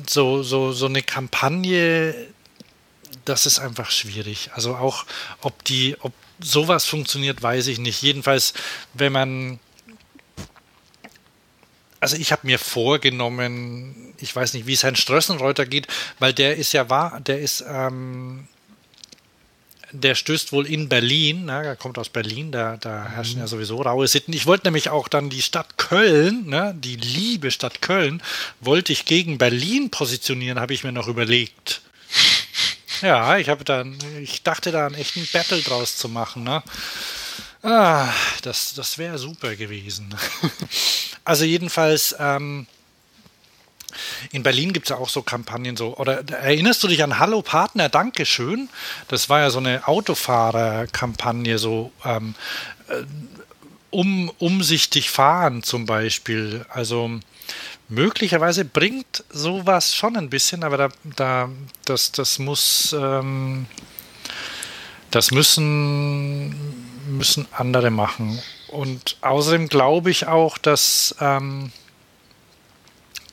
so, so, so eine Kampagne, das ist einfach schwierig. Also auch, ob die, ob sowas funktioniert, weiß ich nicht. Jedenfalls, wenn man also ich habe mir vorgenommen, ich weiß nicht, wie es Herrn Strössenreuter geht, weil der ist ja wahr, der ist, ähm, der stößt wohl in Berlin, ne, er kommt aus Berlin, da, da herrschen ja sowieso raue Sitten. Ich wollte nämlich auch dann die Stadt Köln, ne, die liebe Stadt Köln, wollte ich gegen Berlin positionieren, habe ich mir noch überlegt. Ja, ich habe dann, ich dachte da einen echten Battle draus zu machen, ne? Ah, das, das wäre super gewesen. (laughs) also jedenfalls, ähm, in Berlin gibt es ja auch so Kampagnen so. Oder erinnerst du dich an Hallo Partner, Dankeschön? Das war ja so eine Autofahrerkampagne, so ähm, äh, um, umsichtig fahren zum Beispiel. Also möglicherweise bringt sowas schon ein bisschen, aber da, da das, das muss ähm, das müssen, müssen andere machen. Und außerdem glaube ich auch, dass ähm,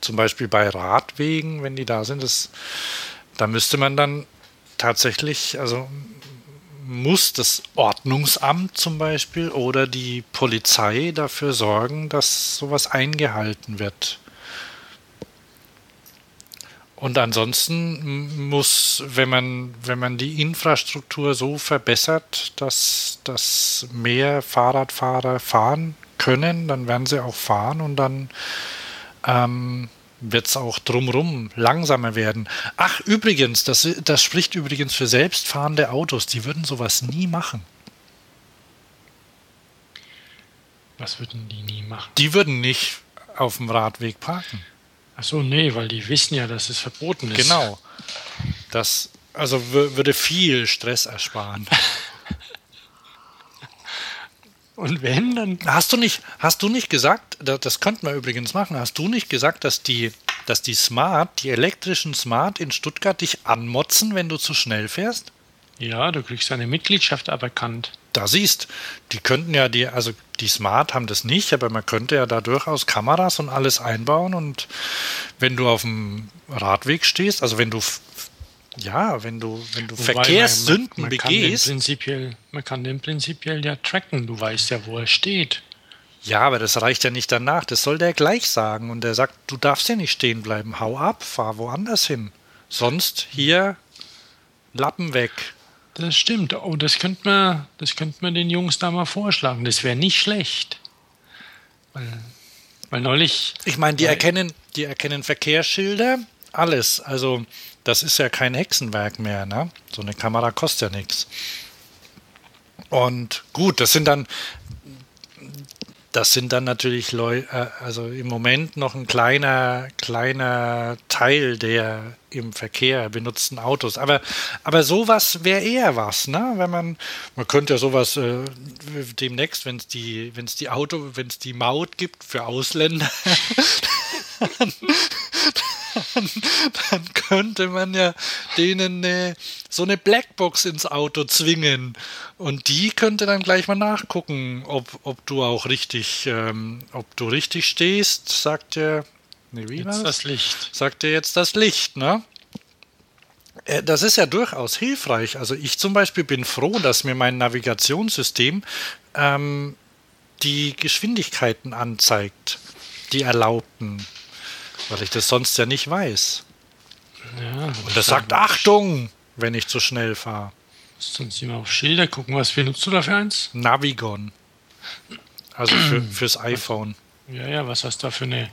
zum Beispiel bei Radwegen, wenn die da sind, das, da müsste man dann tatsächlich, also muss das Ordnungsamt zum Beispiel oder die Polizei dafür sorgen, dass sowas eingehalten wird. Und ansonsten muss, wenn man, wenn man die Infrastruktur so verbessert, dass, dass mehr Fahrradfahrer fahren können, dann werden sie auch fahren und dann ähm, wird es auch drumrum langsamer werden. Ach, übrigens, das, das spricht übrigens für selbstfahrende Autos. Die würden sowas nie machen. Was würden die nie machen? Die würden nicht auf dem Radweg parken. Ach so, nee, weil die wissen ja, dass es verboten ist. Genau. Das also würde viel Stress ersparen. (laughs) Und wenn, dann. Hast du nicht, hast du nicht gesagt, das könnte man übrigens machen, hast du nicht gesagt, dass die, dass die Smart, die elektrischen Smart in Stuttgart dich anmotzen, wenn du zu schnell fährst? Ja, du kriegst eine Mitgliedschaft aberkannt. Da siehst, die könnten ja die, also die Smart haben das nicht, aber man könnte ja da durchaus Kameras und alles einbauen und wenn du auf dem Radweg stehst, also wenn du ja, wenn du, wenn du Verkehrssünden man, man, man begehst. Kann prinzipiell, man kann den prinzipiell ja tracken, du weißt ja, wo er steht. Ja, aber das reicht ja nicht danach. Das soll der gleich sagen. Und er sagt, du darfst ja nicht stehen bleiben. Hau ab, fahr woanders hin. Sonst hier Lappen weg. Das stimmt. Oh, das könnte man, das könnte man den Jungs da mal vorschlagen. Das wäre nicht schlecht. Weil, weil neulich. Ich meine, die erkennen, die erkennen Verkehrsschilder, alles. Also das ist ja kein Hexenwerk mehr, ne? So eine Kamera kostet ja nichts. Und gut, das sind dann, das sind dann natürlich Leute, äh, also im Moment noch ein kleiner, kleiner Teil der im Verkehr benutzten Autos. Aber, aber sowas wäre eher was, ne? Wenn man, man könnte ja sowas äh, demnächst, wenn es die, wenn es die Auto, wenn es die Maut gibt für Ausländer, dann, (laughs) (laughs) dann könnte man ja denen eine, so eine Blackbox ins Auto zwingen. Und die könnte dann gleich mal nachgucken, ob, ob du auch richtig, ähm, ob du richtig stehst, sagt der. Nee, wie jetzt das Licht. Sagt er jetzt das Licht, ne? Äh, das ist ja durchaus hilfreich. Also ich zum Beispiel bin froh, dass mir mein Navigationssystem ähm, die Geschwindigkeiten anzeigt, die erlaubten weil ich das sonst ja nicht weiß. Ja, und das sagt Achtung, wenn ich zu schnell fahre. Sonst immer auf Schilder gucken. Was benutzt du dafür eins? Navigon. Also für, (clears throat) fürs iPhone. Ja, ja, was hast du da für eine,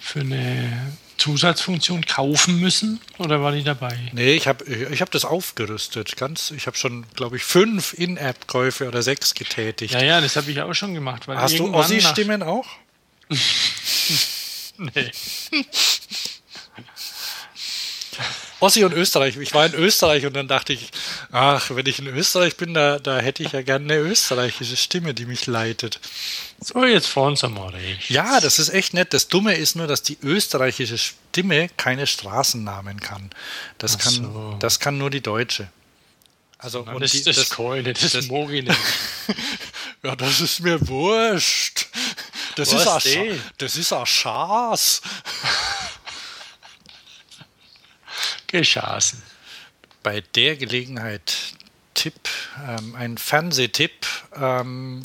für eine Zusatzfunktion kaufen müssen oder war die dabei? Nee, ich habe ich hab das aufgerüstet. Ganz, ich habe schon, glaube ich, fünf In-App-Käufe oder sechs getätigt. Ja, ja, das habe ich auch schon gemacht. Hast du Ossi-Stimmen auch? (laughs) Nee. Ossi und Österreich. Ich war in Österreich und dann dachte ich, ach, wenn ich in Österreich bin, da, da hätte ich ja gerne eine österreichische Stimme, die mich leitet. So, jetzt fahren Sie mal recht. Ja, das ist echt nett. Das Dumme ist nur, dass die österreichische Stimme keine Straßennamen kann. Das, ach kann, so. das kann nur die deutsche. Also, und das ist das, das Keule, das, das Mogine. (laughs) ja, das ist mir wurscht. Das ist, ein, das ist ein Schaß. (laughs) Geschaßen. Bei der Gelegenheit Tipp, ähm, ein Fernsehtipp. Ähm,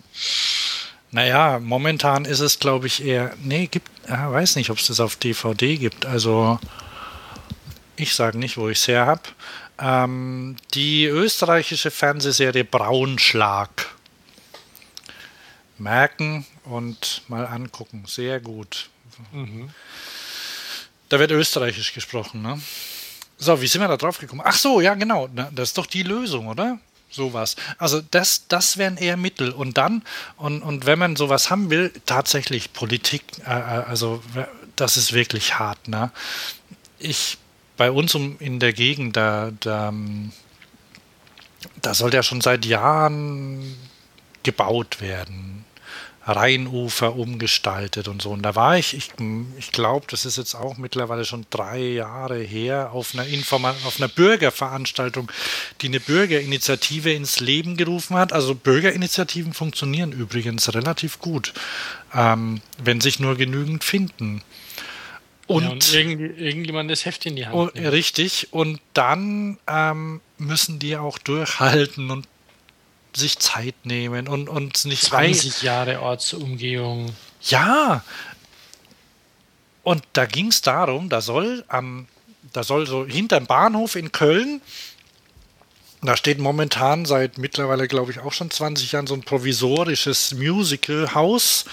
naja, momentan ist es, glaube ich, eher. Nee, gibt. Ja, weiß nicht, ob es das auf DVD gibt. Also. ich sage nicht, wo ich es her habe, ähm, die österreichische Fernsehserie Braunschlag. Merken und mal angucken. Sehr gut. Mhm. Da wird österreichisch gesprochen, ne? So, wie sind wir da drauf gekommen? Ach so, ja, genau. Das ist doch die Lösung, oder? Sowas. Also das, das wären eher Mittel. Und dann, und, und wenn man sowas haben will, tatsächlich Politik, äh, äh also das ist wirklich hart, ne? Ich bei uns um, in der Gegend, da, da, ähm, da soll ja schon seit Jahren gebaut werden. Rheinufer umgestaltet und so. Und da war ich, ich, ich glaube, das ist jetzt auch mittlerweile schon drei Jahre her, auf einer, Informa auf einer Bürgerveranstaltung, die eine Bürgerinitiative ins Leben gerufen hat. Also Bürgerinitiativen funktionieren übrigens relativ gut, ähm, wenn sich nur genügend finden. Und, ja, und irgend, irgendjemand das Heft in die Hand. Und, richtig. Und dann ähm, müssen die auch durchhalten und sich Zeit nehmen und, und nicht 20 Jahre Ortsumgehung. Ja. Und da ging es darum, da soll am, da soll so hinterm Bahnhof in Köln, da steht momentan seit mittlerweile, glaube ich, auch schon 20 Jahren so ein provisorisches Musical-Haus.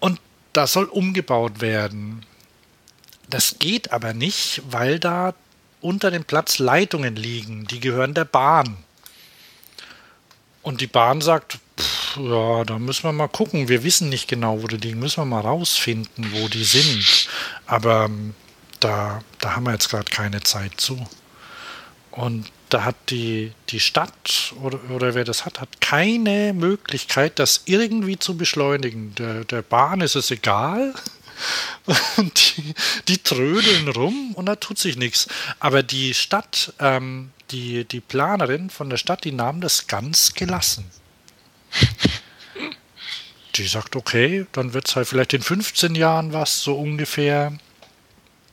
Und das soll umgebaut werden. Das geht aber nicht, weil da unter dem Platz Leitungen liegen, die gehören der Bahn. Und die Bahn sagt, pff, ja, da müssen wir mal gucken. Wir wissen nicht genau, wo die liegen. Müssen wir mal rausfinden, wo die sind. Aber ähm, da, da haben wir jetzt gerade keine Zeit zu. Und da hat die, die Stadt oder, oder wer das hat, hat keine Möglichkeit, das irgendwie zu beschleunigen. Der, der Bahn ist es egal. (laughs) Die, die trödeln rum und da tut sich nichts. Aber die Stadt, ähm, die, die Planerin von der Stadt, die nahm das ganz gelassen. Die sagt, okay, dann wird es halt vielleicht in 15 Jahren was, so ungefähr.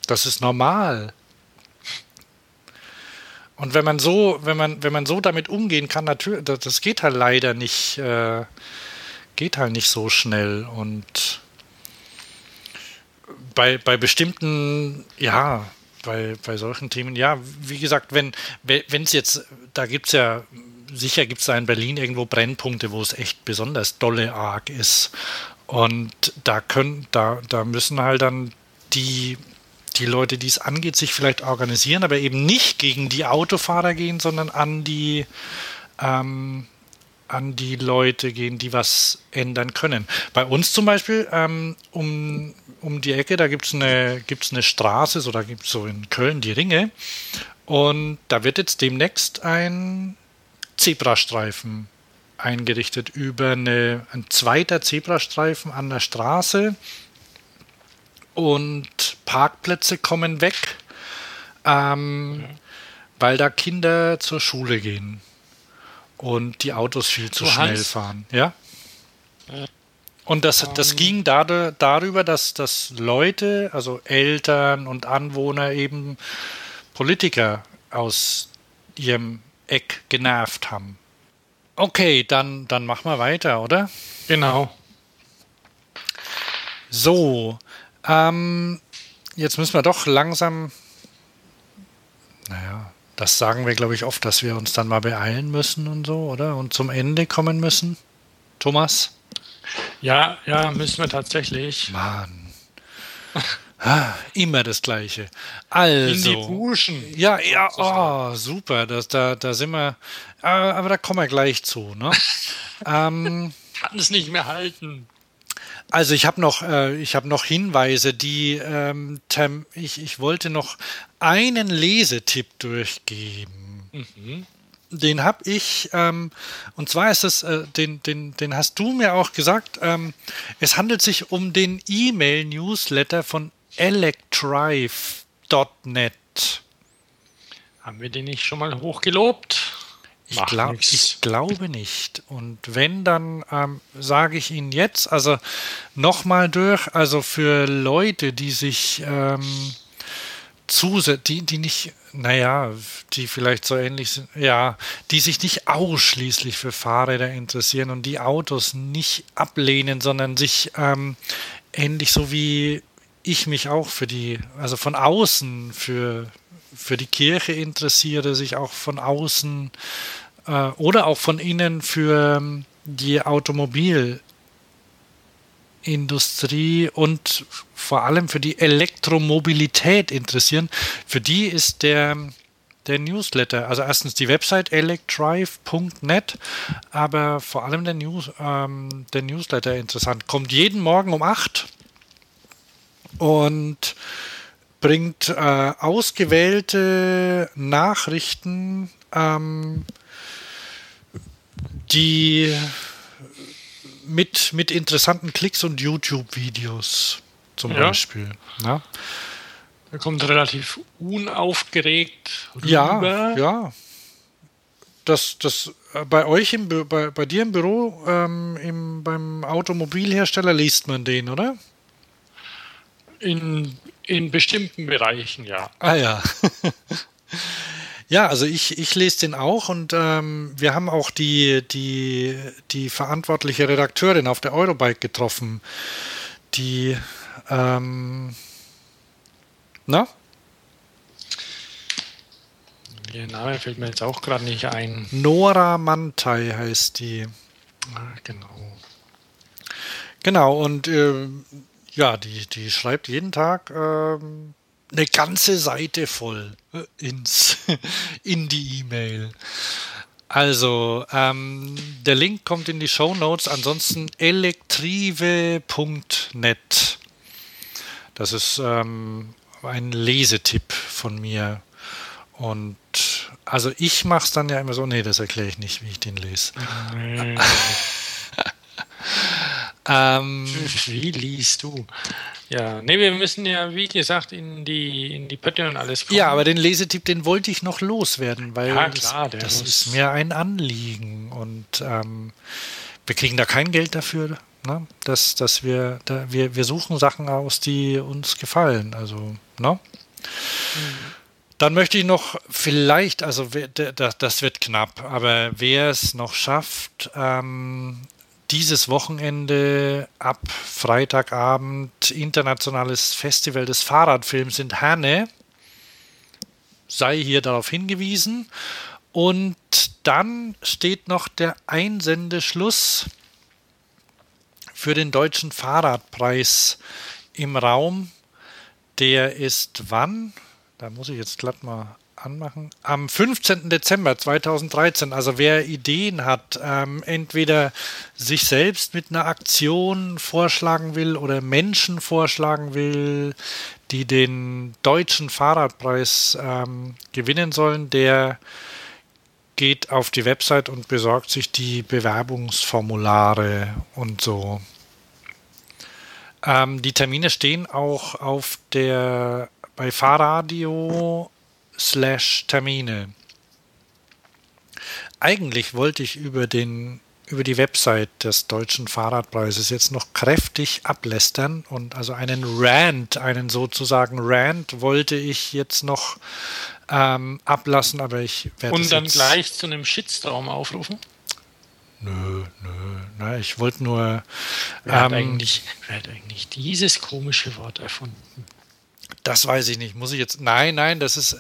Das ist normal. Und wenn man so, wenn man, wenn man so damit umgehen kann, natürlich, das geht halt leider nicht, äh, geht halt nicht so schnell. Und bei, bei bestimmten, ja, bei, bei solchen Themen, ja, wie gesagt, wenn es jetzt, da gibt es ja, sicher gibt es da in Berlin irgendwo Brennpunkte, wo es echt besonders dolle arg ist. Und da können, da, da müssen halt dann die, die Leute, die es angeht, sich vielleicht organisieren, aber eben nicht gegen die Autofahrer gehen, sondern an die ähm, an die Leute gehen, die was ändern können. Bei uns zum Beispiel ähm, um, um die Ecke, da gibt es eine, gibt's eine Straße, so da gibt es so in Köln die Ringe. Und da wird jetzt demnächst ein Zebrastreifen eingerichtet über eine, ein zweiter Zebrastreifen an der Straße. Und Parkplätze kommen weg, ähm, mhm. weil da Kinder zur Schule gehen und die Autos viel zu du schnell Hans. fahren. Ja. Und das, das um. Ähm. ging darüber, dass, dass Leute, also Eltern und Anwohner eben Politiker aus ihrem Eck genervt haben. Okay, dann, dann machen wir weiter, oder? Genau. So, ähm, jetzt müssen wir doch langsam, naja, das sagen wir, glaube ich, oft, dass wir uns dann mal beeilen müssen und so, oder? Und zum Ende kommen müssen. Thomas? Ja, ja, müssen wir tatsächlich. Mann. Ah, immer das Gleiche. Also. In die Buschen. Ja, ja, oh, super. Das, da, da sind wir. Aber da kommen wir gleich zu, ne? (laughs) ähm, Kann es nicht mehr halten. Also ich habe noch, äh, ich habe noch Hinweise, die ähm, ich, ich wollte noch einen Lesetipp durchgeben. Mhm. Den habe ich, ähm, und zwar ist es, äh, den, den, den hast du mir auch gesagt, ähm, es handelt sich um den E-Mail-Newsletter von electrive.net. Haben wir den nicht schon mal hochgelobt? Ich, glaub, ich, glaube nicht. Und wenn, dann ähm, sage ich Ihnen jetzt, also nochmal durch, also für Leute, die sich ähm, die, die nicht, naja, die vielleicht so ähnlich sind, ja, die sich nicht ausschließlich für Fahrräder interessieren und die Autos nicht ablehnen, sondern sich ähm, ähnlich so wie ich mich auch für die, also von außen für, für die Kirche interessiere, sich auch von außen äh, oder auch von innen für ähm, die Automobilindustrie und vor allem für die Elektromobilität interessieren. Für die ist der der Newsletter. Also erstens die Website electrive.net, aber vor allem der, News, ähm, der Newsletter interessant. Kommt jeden Morgen um 8 und bringt äh, ausgewählte Nachrichten, ähm, die mit, mit interessanten Klicks und YouTube-Videos zum ja. Beispiel. Ja. Er kommt relativ unaufgeregt rüber. Ja, ja. Das, das äh, bei euch im bei, bei dir im Büro ähm, im, beim Automobilhersteller liest man den, oder? In, in bestimmten Bereichen, ja. Ah ja. ja, also ich, ich lese den auch und ähm, wir haben auch die, die, die verantwortliche Redakteurin auf der Eurobike getroffen, die ähm, na? Ihr Name fällt mir jetzt auch gerade nicht ein. Nora Mantai heißt die. Ah, genau. Genau, und äh, ja, die, die schreibt jeden Tag äh, eine ganze Seite voll äh, ins, (laughs) in die E-Mail. Also, ähm, der Link kommt in die Show Notes. Ansonsten elektrive.net. Das ist ähm, ein Lesetipp von mir. Und also ich mache es dann ja immer so, nee, das erkläre ich nicht, wie ich den lese. (laughs) ähm, wie liest du? Ja, nee, wir müssen ja, wie gesagt, in die, in die Pötte und alles kommen. Ja, aber den Lesetipp, den wollte ich noch loswerden, weil ja, klar, das, das ist mir ein Anliegen und ähm, wir kriegen da kein Geld dafür. Ne? Dass, dass wir, da, wir, wir suchen Sachen aus, die uns gefallen. Also, ne? Mhm. Dann möchte ich noch vielleicht, also das wird knapp, aber wer es noch schafft, ähm, dieses Wochenende ab Freitagabend internationales Festival des Fahrradfilms in Herne, sei hier darauf hingewiesen. Und dann steht noch der Einsendeschluss für den deutschen Fahrradpreis im Raum. Der ist wann? Da muss ich jetzt glatt mal anmachen. Am 15. Dezember 2013. Also wer Ideen hat, ähm, entweder sich selbst mit einer Aktion vorschlagen will oder Menschen vorschlagen will, die den deutschen Fahrradpreis ähm, gewinnen sollen, der geht auf die Website und besorgt sich die Bewerbungsformulare und so. Ähm, die Termine stehen auch auf der bei Fahrradio slash Termine. Eigentlich wollte ich über den über die Website des Deutschen Fahrradpreises jetzt noch kräftig ablästern und also einen Rant, einen sozusagen Rant wollte ich jetzt noch ähm, ablassen, aber ich werde Und dann gleich zu einem Shitstorm aufrufen? Nö, nö, nö. Ich wollte nur. Wer, ähm, hat eigentlich, wer hat eigentlich dieses komische Wort erfunden? Das weiß ich nicht. Muss ich jetzt. Nein, nein, das ist.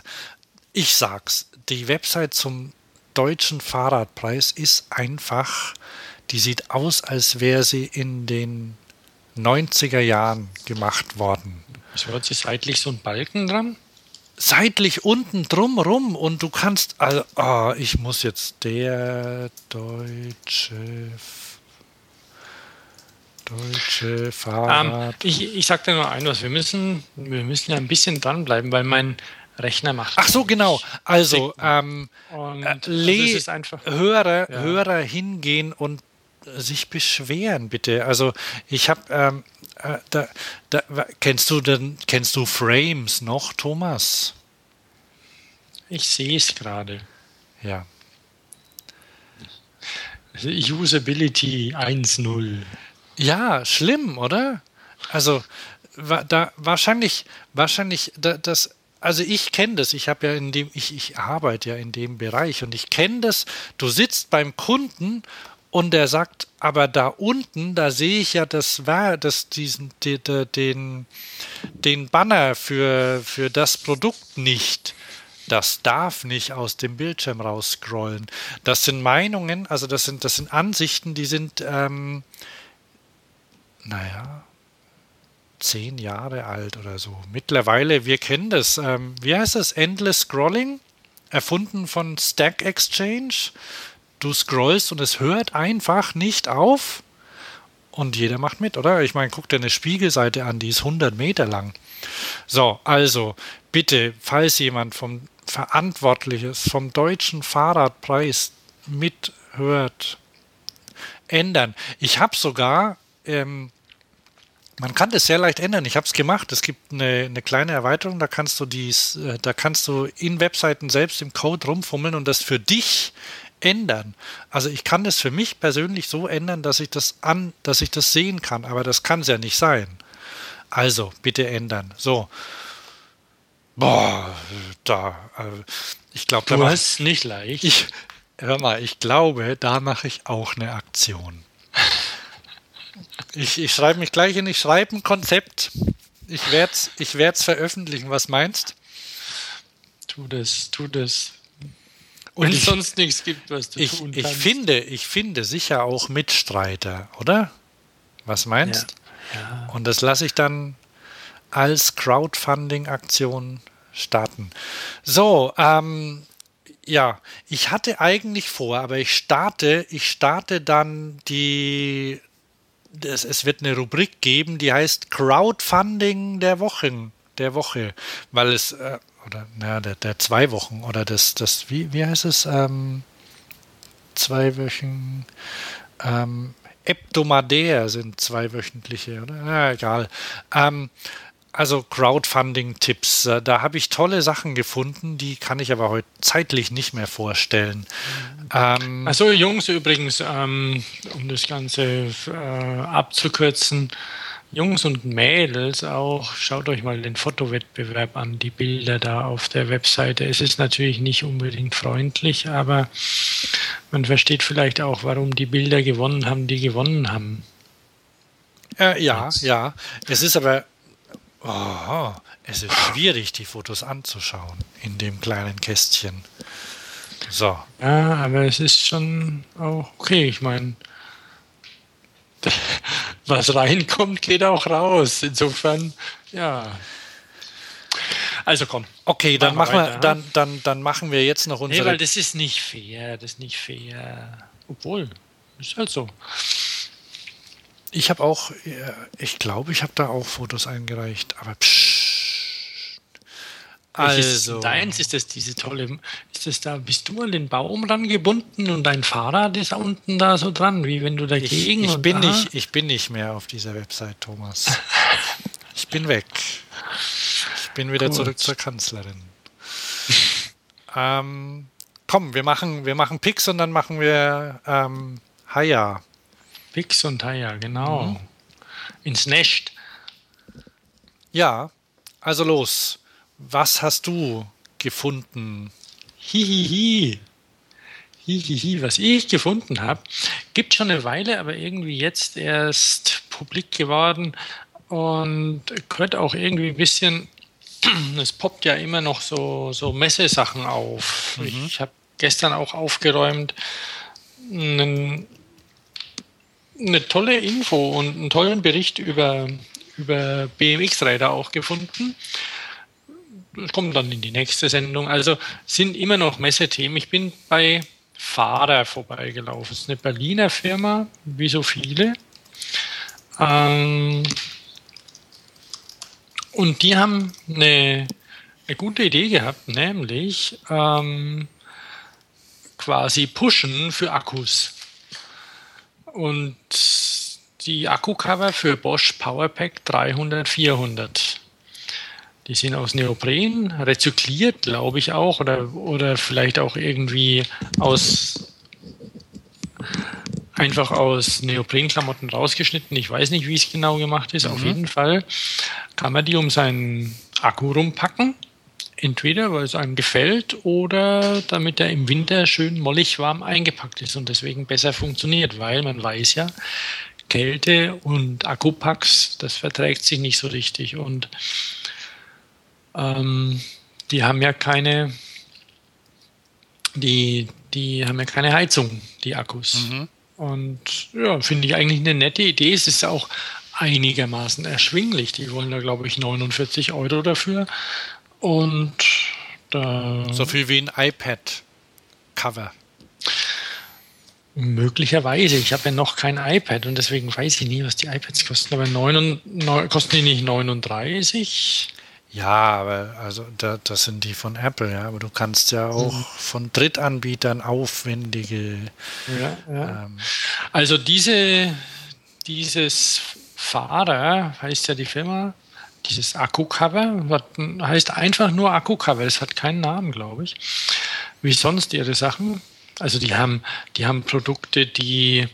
Ich sag's. Die Website zum deutschen Fahrradpreis ist einfach. Die sieht aus, als wäre sie in den 90er Jahren gemacht worden. Ist hört sich seitlich so ein Balken dran? Seitlich unten drumrum und du kannst, also, oh, ich muss jetzt der deutsche deutsche Fahrrad. Ähm, ich, ich sag dir nur ein was, wir müssen, wir müssen ja ein bisschen dranbleiben, weil mein Rechner macht. Ach so, genau. Also, ähm, und äh, also Hörer, ja. Hörer hingehen und sich beschweren, bitte. Also ich habe, ähm, äh, da, da, kennst du denn, kennst du Frames noch, Thomas? Ich sehe es gerade. Ja. Usability 1.0. Ja, schlimm, oder? Also da wahrscheinlich, wahrscheinlich das also ich kenne das, ich habe ja in dem, ich, ich arbeite ja in dem Bereich und ich kenne das, du sitzt beim Kunden Und er sagt, aber da unten, da sehe ich ja das das diesen die, die, den den Banner für für das Produkt nicht. Das darf nicht aus dem Bildschirm rausscrollen. Das sind Meinungen, also das sind das sind Ansichten, die sind ähm, naja zehn Jahre alt oder so. Mittlerweile, wir kennen das. Ähm, wie heißt das? Endless Scrolling, erfunden von Stack Exchange du scrollst und es hört einfach nicht auf. Und jeder macht mit, oder? Ich meine, guck dir eine Spiegelseite an, die ist 100 Meter lang. So, also bitte, falls jemand vom Verantwortliches, vom deutschen Fahrradpreis mithört, ändern. Ich habe sogar, ähm, man kann das sehr leicht ändern. Ich habe es gemacht. Es gibt eine, eine, kleine Erweiterung, da kannst du dies, äh, da kannst du in Webseiten selbst im Code rumfummeln und das für dich ändern. Also ich kann es für mich persönlich so ändern, dass ich das an, dass ich das sehen kann, aber das kann es ja nicht sein. Also bitte ändern. So. Boah, da. Äh, ich glaube, du hast nicht leicht. Ich, hör mal, ich glaube, da mache ich auch eine Aktion. Ich, ich schreibe mich gleich in, ich schreibe ein Konzept. Ich werde es ich veröffentlichen. Was meinst? Tu das, tu das. Und Wenn es sonst nichts gibt, was du ich, tun kannst. Ich finde, ich finde sicher auch Mitstreiter, oder? Was meinst? Ja. ja. Und das lasse ich dann als Crowdfunding-Aktion starten. So, ähm, ja, ich hatte eigentlich vor, aber ich starte, ich starte dann die, es, es wird eine Rubrik geben, die heißt Crowdfunding der Wochen, der Woche, weil es äh, oder naja, der, der zwei Wochen oder das, das wie, wie heißt es? Ähm, zwei Wochen ähm, Eptomadär sind zweiwöchentliche, oder? Ja, egal. Ähm, also Crowdfunding-Tipps, äh, da habe ich tolle Sachen gefunden, die kann ich aber heute zeitlich nicht mehr vorstellen. Ähm, also Jungs übrigens, ähm, um das Ganze äh, abzukürzen, Jungs und Mädels auch, schaut euch mal den Fotowettbewerb an, die Bilder da auf der Webseite. Es ist natürlich nicht unbedingt freundlich, aber man versteht vielleicht auch, warum die Bilder gewonnen haben, die gewonnen haben. Äh, ja, Jetzt. ja. Es ist aber oh, es ist schwierig, die Fotos anzuschauen in dem kleinen Kästchen. So. Ja, aber es ist schon auch okay. Ich meine, (laughs) was reinkommt, geht auch raus. Insofern, ja. Also komm. Okay, dann machen, wir, dann, dann, dann machen wir jetzt noch unsere. Nee, weil das ist nicht fair, das ist nicht fair. Obwohl, ist halt so. Ich habe auch, ich glaube, ich habe da auch Fotos eingereicht, aber psch. Also. Deins ist das diese tolle, ist das da, bist du an den Baum rangebunden und dein Fahrrad ist da unten da so dran, wie wenn du dagegen. Ich, ich bin, nicht, ich bin nicht mehr auf dieser Website, Thomas. (laughs) ich bin weg. Ich bin wieder Gut. zurück zur Kanzlerin. ähm, komm, wir machen, wir machen Pix und dann machen wir ähm, Haya. Pix und Haya, genau. Mhm. Ins Nest. Ja, also los. Was hast du gefunden? Hihihi. Hihihi. Was ich gefunden habe, gibt schon eine Weile, aber irgendwie jetzt erst publik geworden und gehört auch irgendwie ein bisschen, (clears throat) es poppt ja immer noch so, so Messesachen auf. Mhm. Ich habe gestern auch aufgeräumt, einen, eine tolle Info und einen tollen Bericht über, über BMX-Räder auch gefunden kommt dann in die nächste Sendung. Also sind immer noch Messethemen. Ich bin bei Fahrer vorbeigelaufen. Das ist eine Berliner Firma, wie so viele. Ähm, und die haben eine, eine gute Idee gehabt, nämlich ähm, quasi Pushen für Akkus. Und die Akkucover für Bosch Powerpack 300, 400 die sind aus Neopren, rezykliert, glaube ich auch, oder, oder vielleicht auch irgendwie aus einfach aus Neoprenklamotten rausgeschnitten. Ich weiß nicht, wie es genau gemacht ist. Mhm. Auf jeden Fall kann man die um seinen Akku rumpacken. Entweder weil es einem gefällt oder damit er im Winter schön mollig warm eingepackt ist und deswegen besser funktioniert, weil man weiß ja, Kälte und Akkupacks, das verträgt sich nicht so richtig und ähm, die haben ja keine, die, die haben ja keine Heizung, die Akkus. Mhm. Und ja, finde ich eigentlich eine nette Idee. Es ist auch einigermaßen erschwinglich. Die wollen da, glaube ich, 49 Euro dafür. Und da. So viel wie ein iPad-Cover. Möglicherweise. Ich habe ja noch kein iPad und deswegen weiß ich nie, was die iPads kosten. Aber 9, 9, kosten die nicht 39? Ja, aber also da, das sind die von Apple, ja. Aber du kannst ja auch mhm. von Drittanbietern aufwendige. Ja, ja. Ähm, also diese, dieses Fahrer heißt ja die Firma, dieses Akku-Cover, heißt einfach nur Akku-Cover, das hat keinen Namen, glaube ich. Wie sonst ihre Sachen. Also die haben, die haben Produkte, die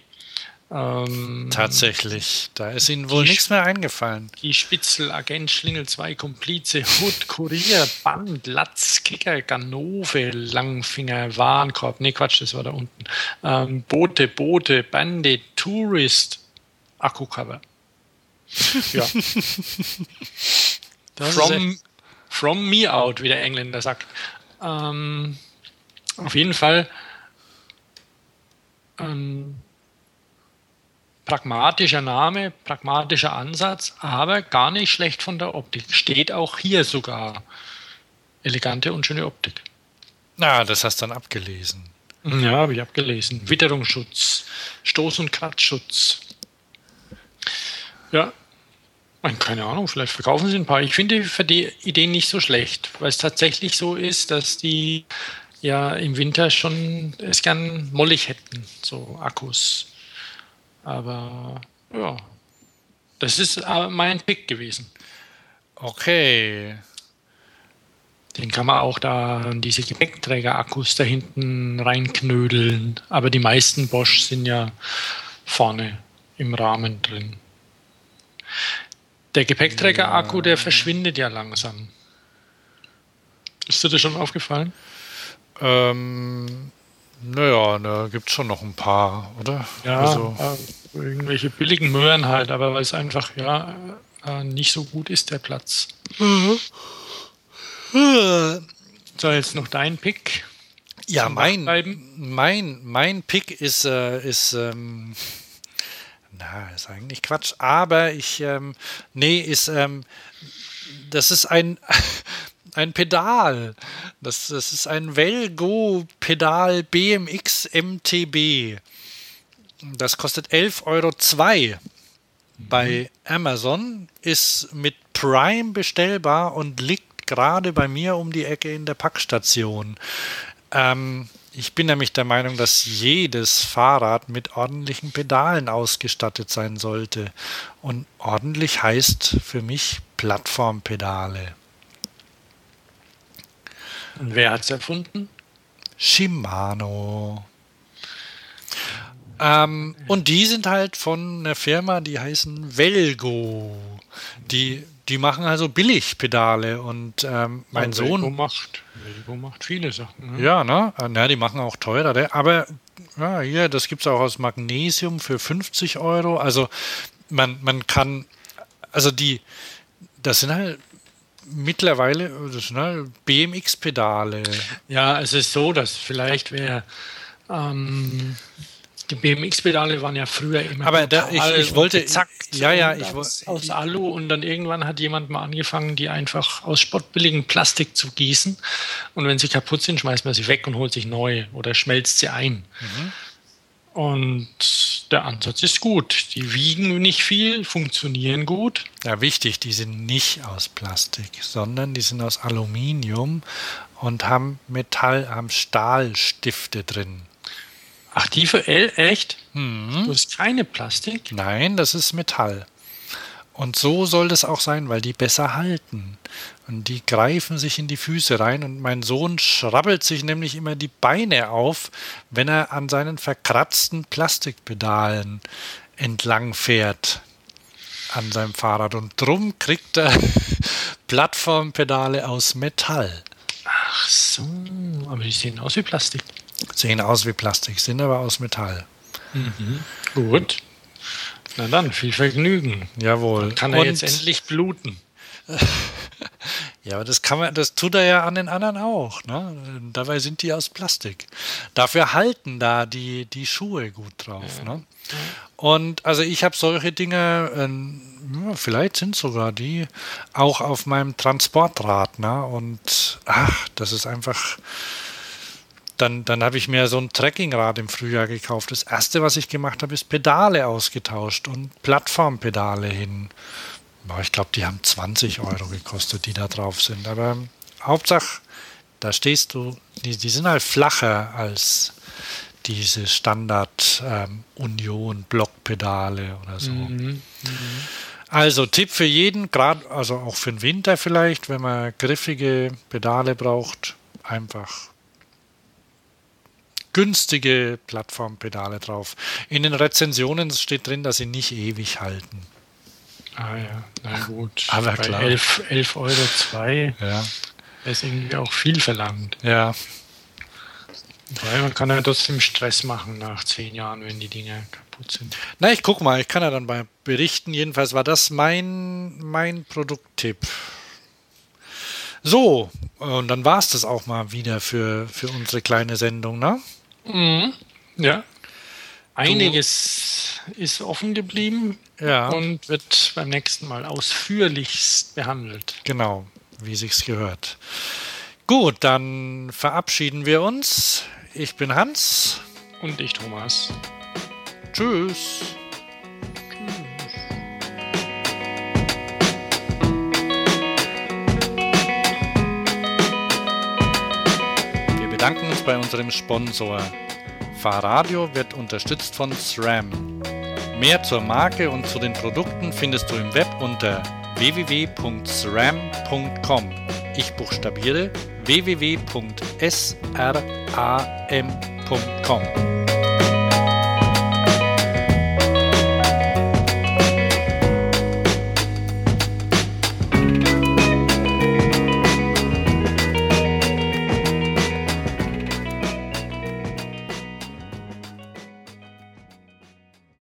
ähm, Tatsächlich, da ist Ihnen wohl nichts mehr eingefallen. Die Spitzel, Agent, Schlingel 2, Komplize, Hut, Kurier, Band, Latz, Kicker, Ganove, Langfinger, Warenkorb, nee Quatsch, das war da unten. Ähm, Boote, Boote, Bande, Tourist, Akkucover. (laughs) Ja. from, from me out, wie der Engländer sagt. Ähm, auf jeden Fall ähm, pragmatischer Name, pragmatischer Ansatz, aber gar nicht schlecht von der Optik. Steht auch hier sogar. Elegante und schöne Optik. Na, das hast du dann abgelesen. Ja, habe ich abgelesen. Witterungsschutz, Stoß- und Kratzschutz. Ja, keine Ahnung, vielleicht verkaufen sie ein paar. Ich finde für die Idee nicht so schlecht, weil es tatsächlich so ist, dass die ja im Winter schon es gern mollig hätten, so Akkus. Aber ja, das ist mein Pick gewesen. Okay. Den kann man auch da in diese Gepäckträger-Akkus da hinten reinknödeln. Aber die meisten Bosch sind ja vorne im Rahmen drin. Der Gepäckträger-Akku, der verschwindet ja langsam. Ist dir das schon aufgefallen? Ähm, naja, da gibt es schon noch ein paar, oder? Ja, also. äh, irgendwelche billigen Möhren halt, aber weil es einfach ja äh, nicht so gut ist, der Platz. Mhm. So, jetzt noch dein Pick. Ja, mein, mein, mein Pick ist, äh, ist ähm, na, ist eigentlich Quatsch, aber ich, ähm, nee, ist, ähm, das ist ein, (laughs) ein Pedal. Das, das ist ein Velgo-Pedal BMX MTB. Das kostet 11,02 Euro bei Amazon, ist mit Prime bestellbar und liegt gerade bei mir um die Ecke in der Packstation. Ähm, ich bin nämlich der Meinung, dass jedes Fahrrad mit ordentlichen Pedalen ausgestattet sein sollte. Und ordentlich heißt für mich Plattformpedale. Und wer hat es erfunden? Shimano. Ähm, und die sind halt von einer Firma, die heißen Velgo. Die, die machen also Billigpedale. Und ähm, mein ja, Sohn. Velgo macht, Velgo macht viele Sachen. Ne? Ja, ne? Ja, die machen auch teurere. Aber ja, hier, das gibt es auch aus Magnesium für 50 Euro. Also man, man kann, also die, das sind halt mittlerweile, das halt BMX-Pedale. Ja, es ist so, dass vielleicht wäre. Ähm, die BMX-Pedale waren ja früher immer aber da, ich, ich wollte zack ja ja ich aus, aus Alu und dann irgendwann hat jemand mal angefangen die einfach aus spottbilligem Plastik zu gießen und wenn sie kaputt sind schmeißt man sie weg und holt sich neue oder schmelzt sie ein mhm. Und der Ansatz ist gut. Die wiegen nicht viel, funktionieren gut. Ja, wichtig, die sind nicht aus Plastik, sondern die sind aus Aluminium und haben Metall, haben Stahlstifte drin. Ach, die für L, echt? Mhm. Du hast keine Plastik? Nein, das ist Metall. Und so soll das auch sein, weil die besser halten. Und die greifen sich in die Füße rein. Und mein Sohn schrabbelt sich nämlich immer die Beine auf, wenn er an seinen verkratzten Plastikpedalen entlang fährt an seinem Fahrrad. Und drum kriegt er (laughs) Plattformpedale aus Metall. so, aber die sehen aus wie Plastik. Sehen aus wie Plastik, sind aber aus Metall. Mhm. Gut. Na dann, viel Vergnügen. Jawohl. Kann er Und jetzt endlich bluten? (laughs) ja, aber das kann man, das tut er ja an den anderen auch. Ne? Dabei sind die aus Plastik. Dafür halten da die, die Schuhe gut drauf. Ja. Ne? Und also ich habe solche Dinge, äh, vielleicht sind sogar die auch auf meinem Transportrad. Ne? Und ach, das ist einfach. Dann, dann habe ich mir so ein Trekkingrad im Frühjahr gekauft. Das erste, was ich gemacht habe, ist Pedale ausgetauscht und Plattformpedale hin ich glaube, die haben 20 Euro gekostet, die da drauf sind. Aber Hauptsache, da stehst du, die, die sind halt flacher als diese Standard ähm, oder so. Mhm. Mhm. Also Tipp für jeden, gerade also auch für den Winter vielleicht, wenn man griffige Pedale braucht, einfach günstige Plattformpedale drauf. In den Rezensionen steht drin, dass sie nicht ewig halten. Ah ja, na gut. Aber Bei klar. 11, 11 Euro 2 ja. ist irgendwie auch viel verlangt. Ja. Weil man kann ja trotzdem Stress machen nach zehn Jahren, wenn die Dinge kaputt sind. Na, ich guck mal, ich kann ja dann mal berichten. Jedenfalls war das mein, mein Produkttipp. So, und dann war es das auch mal wieder für, für unsere kleine Sendung, ne? Mhm. Ja. Einiges du, ist offen geblieben ja. und wird beim nächsten Mal ausführlichst behandelt. Genau, wie sich's gehört. Gut, dann verabschieden wir uns. Ich bin Hans. Und ich Thomas. Tschüss. Bedanken uns bei unserem Sponsor Fahrradio wird unterstützt von SRAM. Mehr zur Marke und zu den Produkten findest du im Web unter www.sram.com. Ich buchstabiere www.sram.com.